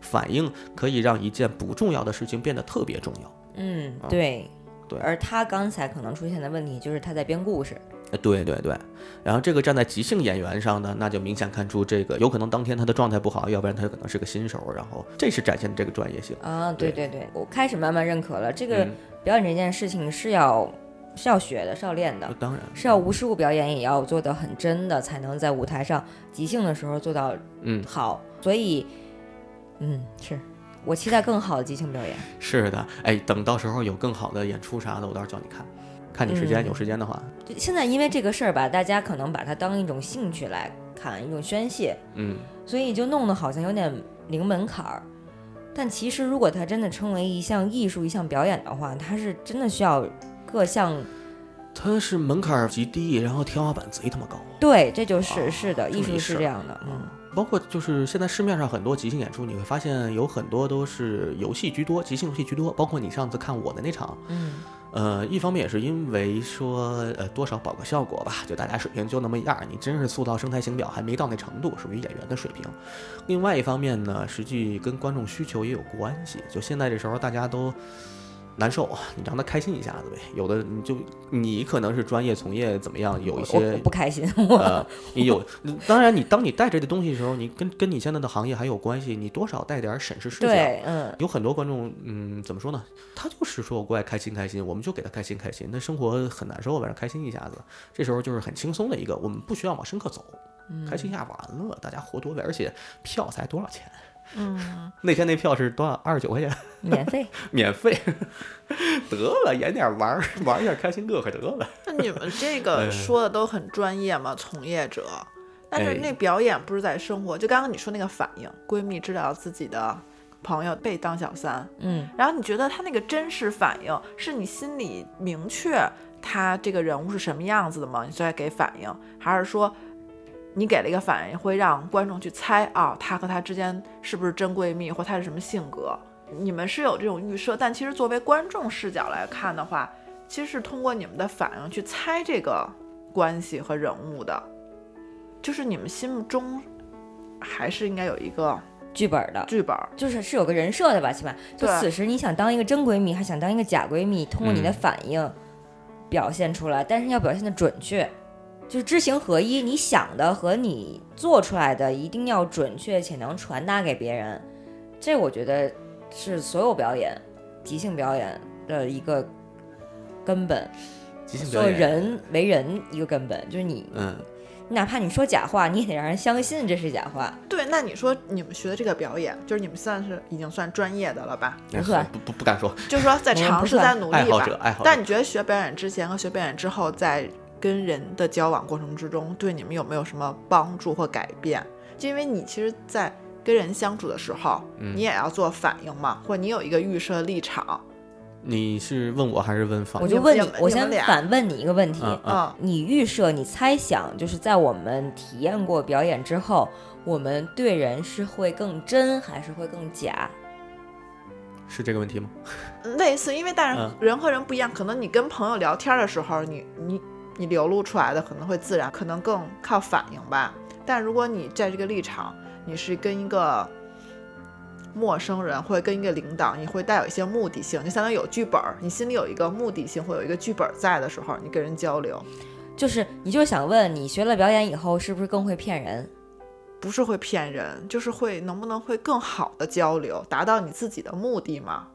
反应可以让一件不重要的事情变得特别重要。嗯，啊对对而她刚才可能出现的问题就是她在编故事，呃对对对，然后这个站在即兴演员上呢，那就明显看出这个有可能当天他的状态不好，要不然他可能是个新手，然后这是展现这个专业性。啊，对对对，我开始慢慢认可了，这个嗯，表演这件事情是要是要学的，是要练的呃，当然是要无实物表演，也要做得很真的，才能在舞台上即兴的时候做到嗯好。所以，嗯，是我期待更好的即兴表演。是的，哎，等到时候有更好的演出啥的，我到时候叫你看，看你时间、嗯有时间的话，就现在因为这个事儿吧，大家可能把它当一种兴趣来看，一种宣泄，嗯，所以就弄得好像有点零门槛儿。但其实，如果它真的称为一项艺术、一项表演的话，它是真的需要各项它是门槛儿极低，然后天花板贼他妈高。对，这就是、啊是的，艺术是这样的，嗯包括就是现在市面上很多即兴演出，你会发现有很多都是游戏居多，即兴游戏居多。包括你上次看我的那场，嗯呃，一方面也是因为说，呃，多少保个效果吧，就大家水平就那么样儿，你真是塑造生态型表还没到那程度，属于演员的水平。另外一方面呢，实际跟观众需求也有关系。就现在这时候，大家都难受，你让他开心一下子呗。有的你就你可能是专业从业怎么样，有一些不开心，呃，你有，当然你当你带这个东西的时候，你跟跟你现在的行业还有关系，你多少带点儿审视视角。对，嗯，有很多观众，嗯，怎么说呢？他就是说我过来开心开心，我们就给他开心开心。那生活很难受，晚上开心一下子，这时候就是很轻松的一个，我们不需要往深刻走，开心一下完了，大家活多呗。而且票才多少钱？嗯，那天那票是多少？二十九块钱，免费。免费。得了，演点玩儿玩一下，开心乐呵得了。那你们这哎个说的都很专业嘛，从业者。但是哎那表演不是在生活，就刚刚你说那个反应，闺蜜知道自己的朋友被当小三，嗯，然后你觉得他那个真实反应是你心里明确他这个人物是什么样子的吗？你才给反应，还是说你给了一个反应会让观众去猜啊，她和她之间是不是真闺蜜，或她是什么性格？你们是有这种预设，但其实作为观众视角来看的话，其实是通过你们的反应去猜这个关系和人物的，就是你们心目中还是应该有一个剧本的。剧本儿。就是是有个人设的吧，起码就此时你想当一个真闺蜜，还想当一个假闺蜜，通过你的嗯反应表现出来，但是要表现的准确，就是知行合一。你想的和你做出来的一定要准确且能传达给别人，这我觉得是所有表演、即兴表演的一个根本，即兴表演，人为人一个根本，就是你，嗯，哪怕你说假话，你也得让人相信这是假话。对，那你说你们学的这个表演，就是你们算是已经算专业的了吧？不算不不不敢说，就是说在尝试、在努力吧爱好者。爱好者。但你觉得学表演之前和学表演之后，在跟人的交往过程之中，对你们有没有什么帮助或改变？就因为你其实，在跟人相处的时候，嗯你也要做反应嘛，或者你有一个预设立场。你是问我还是问方我？就问你我先反问你一个问题：嗯嗯，你预设、你猜想，就是在我们体验过表演之后，我们对人是会更真还是会更假？是这个问题吗？类似，因为但是嗯人和人不一样，可能你跟朋友聊天的时候，你你你流露出来的可能会自然，可能更靠反应吧。但如果你在这个立场，你是跟一个陌生人或者跟一个领导，你会带有一些目的性，就相当于有剧本儿，你心里有一个目的性，会有一个剧本儿在的时候，你跟人交流，就是你就是想问，你学了表演以后，是不是更会骗人？不是会骗人，就是会能不能会更好的交流，达到你自己的目的吗？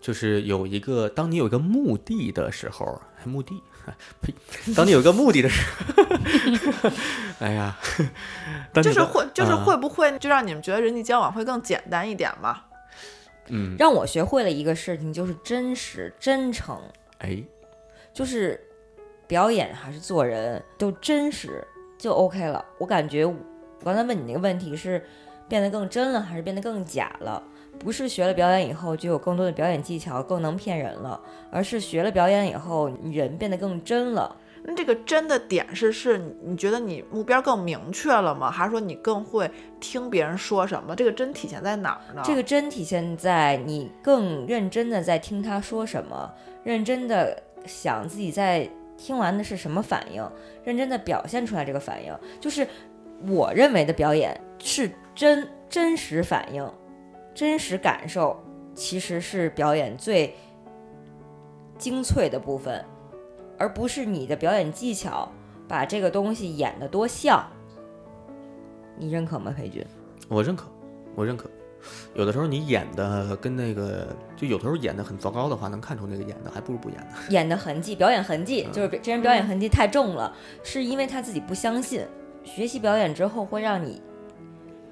就是有一个，当你有一个目的的时候，目的，呸！当你有一个目的的时候，哎呀，当你就是会，就是啊会不会就让你们觉得人际交往会更简单一点嘛？嗯，让我学会了一个事情，就是真实、真诚，哎，就是表演还是做人都真实就 OK 了。我感觉我刚才问你那个问题是变得更真了，还是变得更假了？不是学了表演以后就有更多的表演技巧，更能骗人了，而是学了表演以后，人变得更真了。那这个真的点是是你你觉得你目标更明确了吗？还是说你更会听别人说什么？这个真体现在哪儿呢？这个真体现在你更认真的在听他说什么，认真的想自己在听完的是什么反应，认真的表现出来这个反应，就是我认为的表演是真真实反应，真实感受，其实是表演最精粹的部分，而不是你的表演技巧把这个东西演得多像。你认可吗，裴军？我认可，我认可。有的时候你演的跟那个，就有的时候演的很糟糕的话，能看出那个演的还不如不演呢。演的痕迹，表演痕迹，就是这人表演痕迹太重了，是因为他自己不相信。学习表演之后，会让你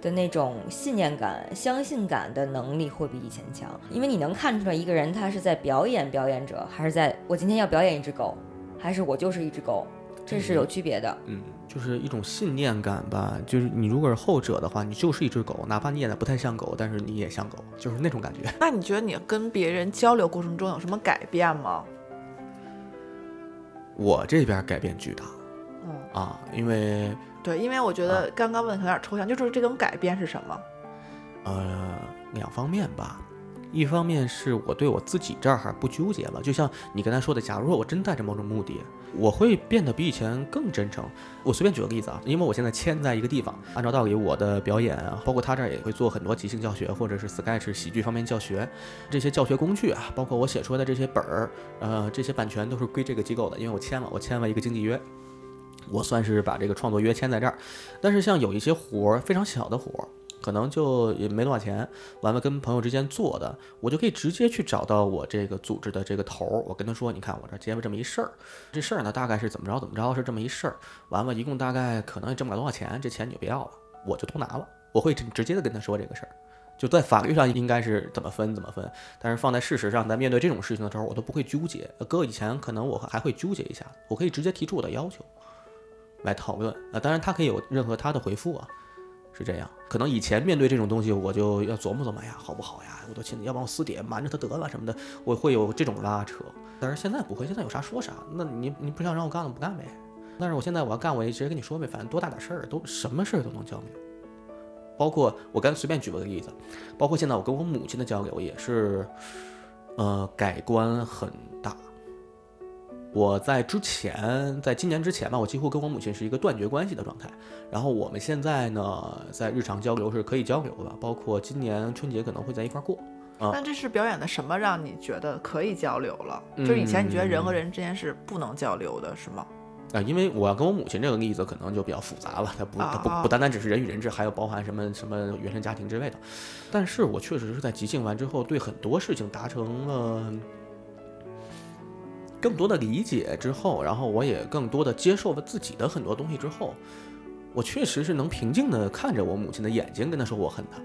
的那种信念感、相信感的能力会比以前强，因为你能看出来一个人他是在表演表演者，还是在我今天要表演一只狗，还是我就是一只狗，这是有区别的。嗯，就是一种信念感吧。就是你如果是后者的话，你就是一只狗，哪怕你演的不太像狗，但是你也像狗，就是那种感觉。那你觉得你跟别人交流过程中有什么改变吗？我这边改变巨大嗯，啊，因为对，因为我觉得刚刚问的有点抽象，就是这种改变是什么？呃两方面吧。一方面是我对我自己这儿不纠结了，就像你刚才说的，假如说我真带着某种目的，我会变得比以前更真诚。我随便举个例子啊，因为我现在签在一个地方，按照道理我的表演啊，包括他这儿也会做很多即兴教学或者是 Sketch 喜剧方面教学，这些教学工具啊，包括我写出来的这些本儿，呃，这些版权都是归这个机构的，因为我签了，我签了一个经纪约。我算是把这个创作约签在这儿，但是像有一些活儿非常小的活儿，可能就也没多少钱，完了跟朋友之间做的，我就可以直接去找到我这个组织的这个头儿，我跟他说，你看我这接了这么一事儿，这事儿呢大概是怎么着怎么着是这么一事儿，完了，一共大概可能也挣不了多少钱，这钱你就别要了，我就都拿了，我会直接的跟他说这个事儿。就在法律上应该是怎么分怎么分，但是放在事实上，在面对这种事情的时候，我都不会纠结。搁以前可能我还会纠结一下，我可以直接提出我的要求。来讨论啊，当然他可以有任何他的回复啊，是这样。可能以前面对这种东西，我就要琢磨琢磨呀，好不好呀？我都亲，要不然我私底下瞒着他得了什么的，我会有这种拉扯。但是现在不会，现在有啥说啥。那你你不想让我干了，不干呗。但是我现在我要干，我也直接跟你说呗，反正多大点事儿，都什么事儿都能交流。包括我刚才随便举了个例子，包括现在我跟我母亲的交流也是，呃，改观很。我在之前，在今年之前吧，我几乎跟我母亲是一个断绝关系的状态。然后我们现在呢，在日常交流是可以交流的，包括今年春节可能会在一块儿过。啊，但这是表演的什么让你觉得可以交流了？就是以前你觉得人和人之间是不能交流的，是吗？啊，因为我要跟我母亲这个例子可能就比较复杂了，它不它不不单单只是人与人之，还有包含什么什么原生家庭之类的。但是我确实是在即兴完之后，对很多事情达成了。更多的理解之后，然后我也更多的接受了自己的很多东西之后，我确实是能平静的看着我母亲的眼睛，跟她说我恨她。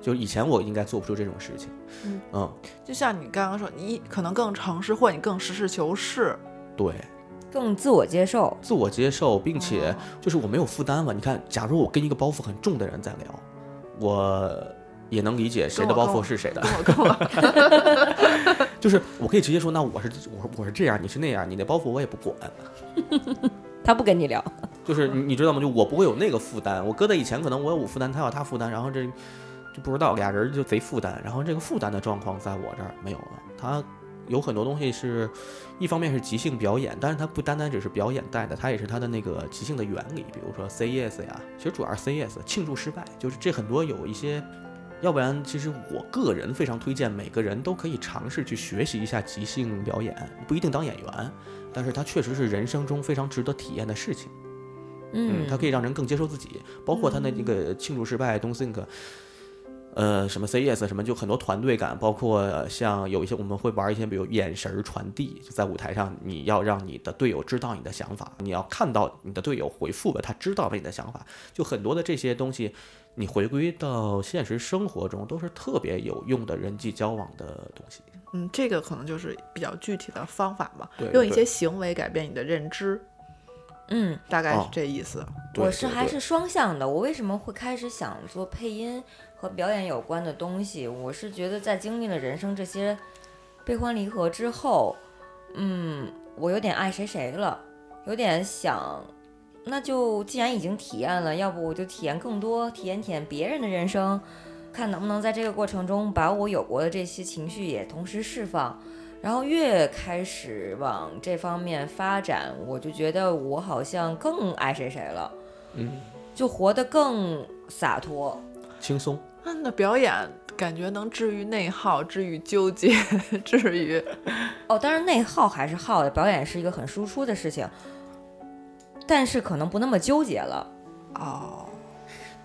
就以前我应该做不出这种事情。嗯嗯，就像你刚刚说，你可能更诚实，或你更实事求是。对，更自我接受，自我接受，并且就是我没有负担了。你看，假如我跟一个包袱很重的人在聊，我。也能理解谁的包袱是谁的，就是我可以直接说，那我是我我是这样，你是那样，你那包袱我也不管。他不跟你聊，就是你你知道吗？就我不会有那个负担。我搁在以前，可能我有我负担，他有他负担，然后这就不知道俩人就贼负担。然后这个负担的状况在我这儿没有了。他有很多东西是一方面是即兴表演，但是他不单单只是表演带的，他也是他的那个即兴的原理。比如说 say yes 呀，其实主要是 say yes，庆祝失败，就是这很多有一些。要不然，其实我个人非常推荐每个人都可以尝试去学习一下即兴表演，不一定当演员，但是它确实是人生中非常值得体验的事情。嗯，它可以让人更接受自己，包括他的那个庆祝失败，don't think，呃，什么 say yes，什么就很多团队感，包括像有一些我们会玩一些，比如眼神传递，就在舞台上你要让你的队友知道你的想法，你要看到你的队友回复了，他知道了你的想法，就很多的这些东西。你回归到现实生活中，都是特别有用的人际交往的东西。嗯，这个可能就是比较具体的方法嘛，对，用一些行为改变你的认知。嗯，大概是这意思。我是还是双向的。我为什么会开始想做配音和表演有关的东西？我是觉得在经历了人生这些悲欢离合之后，嗯，我有点爱谁谁了，有点想。那就既然已经体验了，要不我就体验更多，体验体验别人的人生，看能不能在这个过程中把我有过的这些情绪也同时释放。然后越开始往这方面发展，我就觉得我好像更爱谁谁了，嗯，就活得更洒脱、轻松。那表演感觉能治愈内耗，治愈纠结，治愈……哦，当然内耗还是耗的，表演是一个很输出的事情。但是可能不那么纠结了，哦。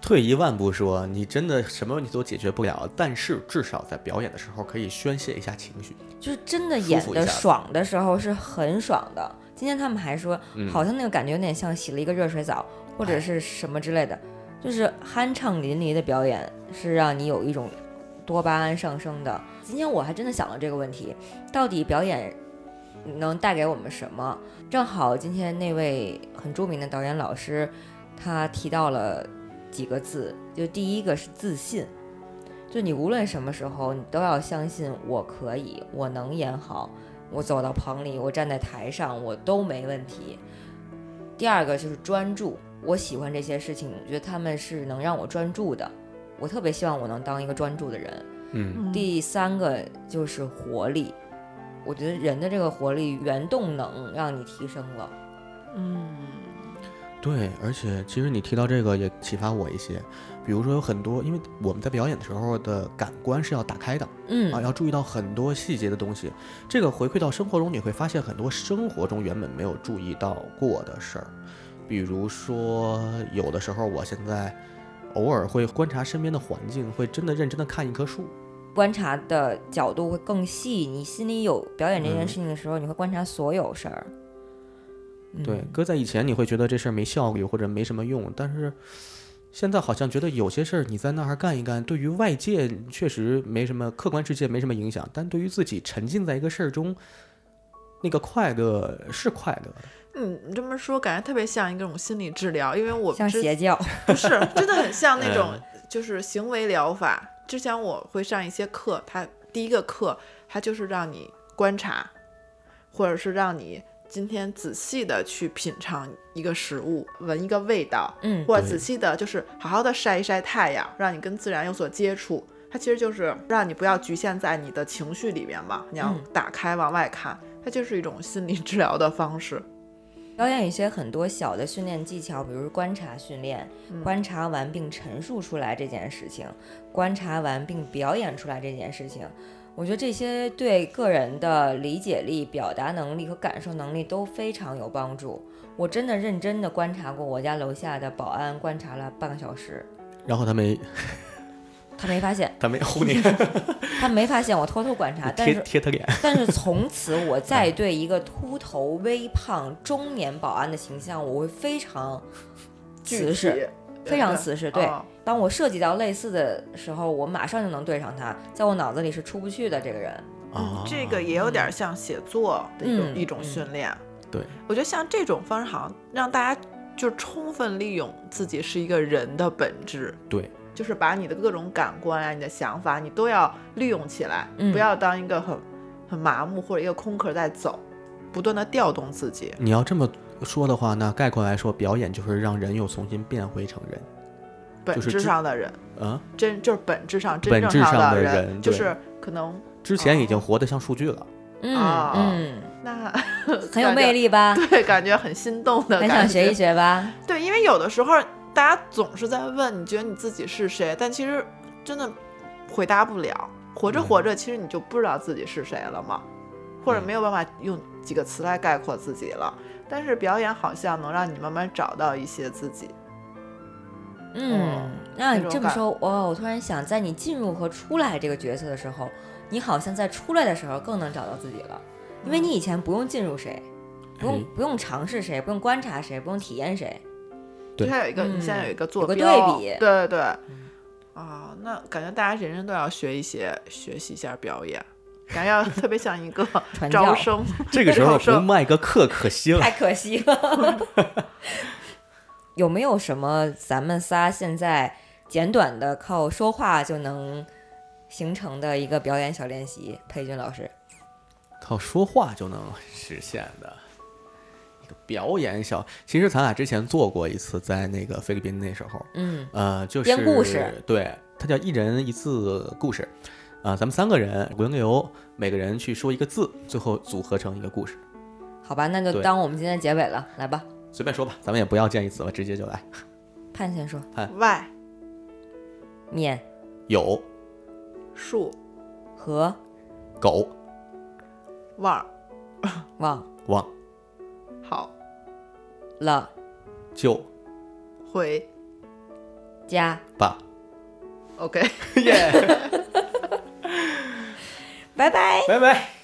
退一万步说，你真的什么问题都解决不了，但是至少在表演的时候可以宣泄一下情绪，就是真的演的爽的时候是很爽的。今天他们还说，好像那个感觉有点像洗了一个热水澡，或者是什么之类的，就是酣畅淋漓的表演是让你有一种多巴胺上升的。今天我还真的想了这个问题，到底表演。能带给我们什么？正好今天那位很著名的导演老师，他提到了几个字，就第一个是自信，就你无论什么时候，你都要相信我可以，我能演好，我走到棚里，我站在台上，我都没问题。第二个就是专注，我喜欢这些事情，我觉得他们是能让我专注的，我特别希望我能当一个专注的人。嗯第三个就是活力，我觉得人的这个活力原动能让你提升了。嗯对，而且其实你提到这个也启发我一些，比如说有很多，因为我们在表演的时候的感官是要打开的嗯啊，要注意到很多细节的东西。这个回馈到生活中，你会发现很多生活中原本没有注意到过的事儿，比如说有的时候我现在偶尔会观察身边的环境，会真的认真的看一棵树。观察的角度会更细，你心里有表演这件嗯事情的时候，你会观察所有事儿。嗯对，搁在以前你会觉得这事儿没效率或者没什么用，但是现在好像觉得有些事儿你在那儿干一干，对于外界确实没什么客观世界没什么影响，但对于自己沉浸在一个事儿中，那个快乐是快乐的。嗯，你这么说感觉特别像一种心理治疗，因为我像之邪教，不是真的很像那种嗯就是行为疗法。之前我会上一些课，它第一个课它就是让你观察，或者是让你今天仔细的去品尝一个食物，闻一个味道，嗯或者仔细的就是好好的晒一晒太阳，让你跟自然有所接触。它其实就是让你不要局限在你的情绪里面嘛，你要嗯打开往外看，它就是一种心理治疗的方式。表演一些很多小的训练技巧，比如观察训练，嗯观察完并陈述出来这件事情，观察完并表演出来这件事情。我觉得这些对个人的理解力、表达能力和感受能力都非常有帮助。我真的认真的观察过我家楼下的保安，观察了半个小时，然后他没他没发现，他没呼 你，他没发现我偷偷观察，但贴是贴他脸。但是从此我 再对一个秃头、微胖、中年保安的形象，我会非常具慈视，非常慈视。对，哦当我涉及到类似的时候，我马上就能对上他，在我脑子里是出不去的这个人。啊嗯，这个也有点像写作的一种、嗯一种嗯训练。对，我觉得像这种方式，好像让大家就充分利用自己是一个人的本质，对，就是把你的各种感官啊、你的想法，你都要利用起来，嗯不要当一个很很麻木或者一个空壳在走，不断的调动自己。你要这么说的话，那概括来说，表演就是让人又重新变回成人。本质上的人，啊，真就是本质上真本正质上的的人就是可能之前已经哦活得像数据了。嗯、啊嗯，那很有魅，力吧？对，感觉很心动的很感觉。想学一学吧？对，因为有的时候大家总是在问，你觉得你自己是谁？但其实真的回答不了。活着嗯活着，其实你就不知道自己是谁了嘛，或者嗯没有办法用几个词来概括自己了。但是表演好像能让你慢慢找到一些自己。嗯，那这么说，哇，我突然想，在你进入和出来这个角色的时候，你好像在出来的时候更能找到自己了，因为你以前不用进入谁，不用哎不用尝试谁，不用观察谁，不用体验谁。对就它有一个，你现在有一个坐有个标，对比对对对。啊，那感觉大家人人都要学一些，学习一下表演，感觉要特别像一个 传生。这个时候不卖个课可惜了。太可惜了。有没有什么咱们仨现在简短的靠说话就能形成的一个表演小练习？裴军老师，靠说话就能实现的表演小。其实咱俩之前做过一次，在那个菲律宾那时候，嗯呃，就是编故事，对，它叫一人一字故事。啊、咱们三个人轮流，每个人去说一个字，最后组合成一个故事。好吧，那就当我们今天结尾了，来吧，随便说吧，咱们也不要见义词了，直接就来。盼先说，外面有树和狗望忘忘好了就回家，吧，OK。耶，拜拜。拜拜。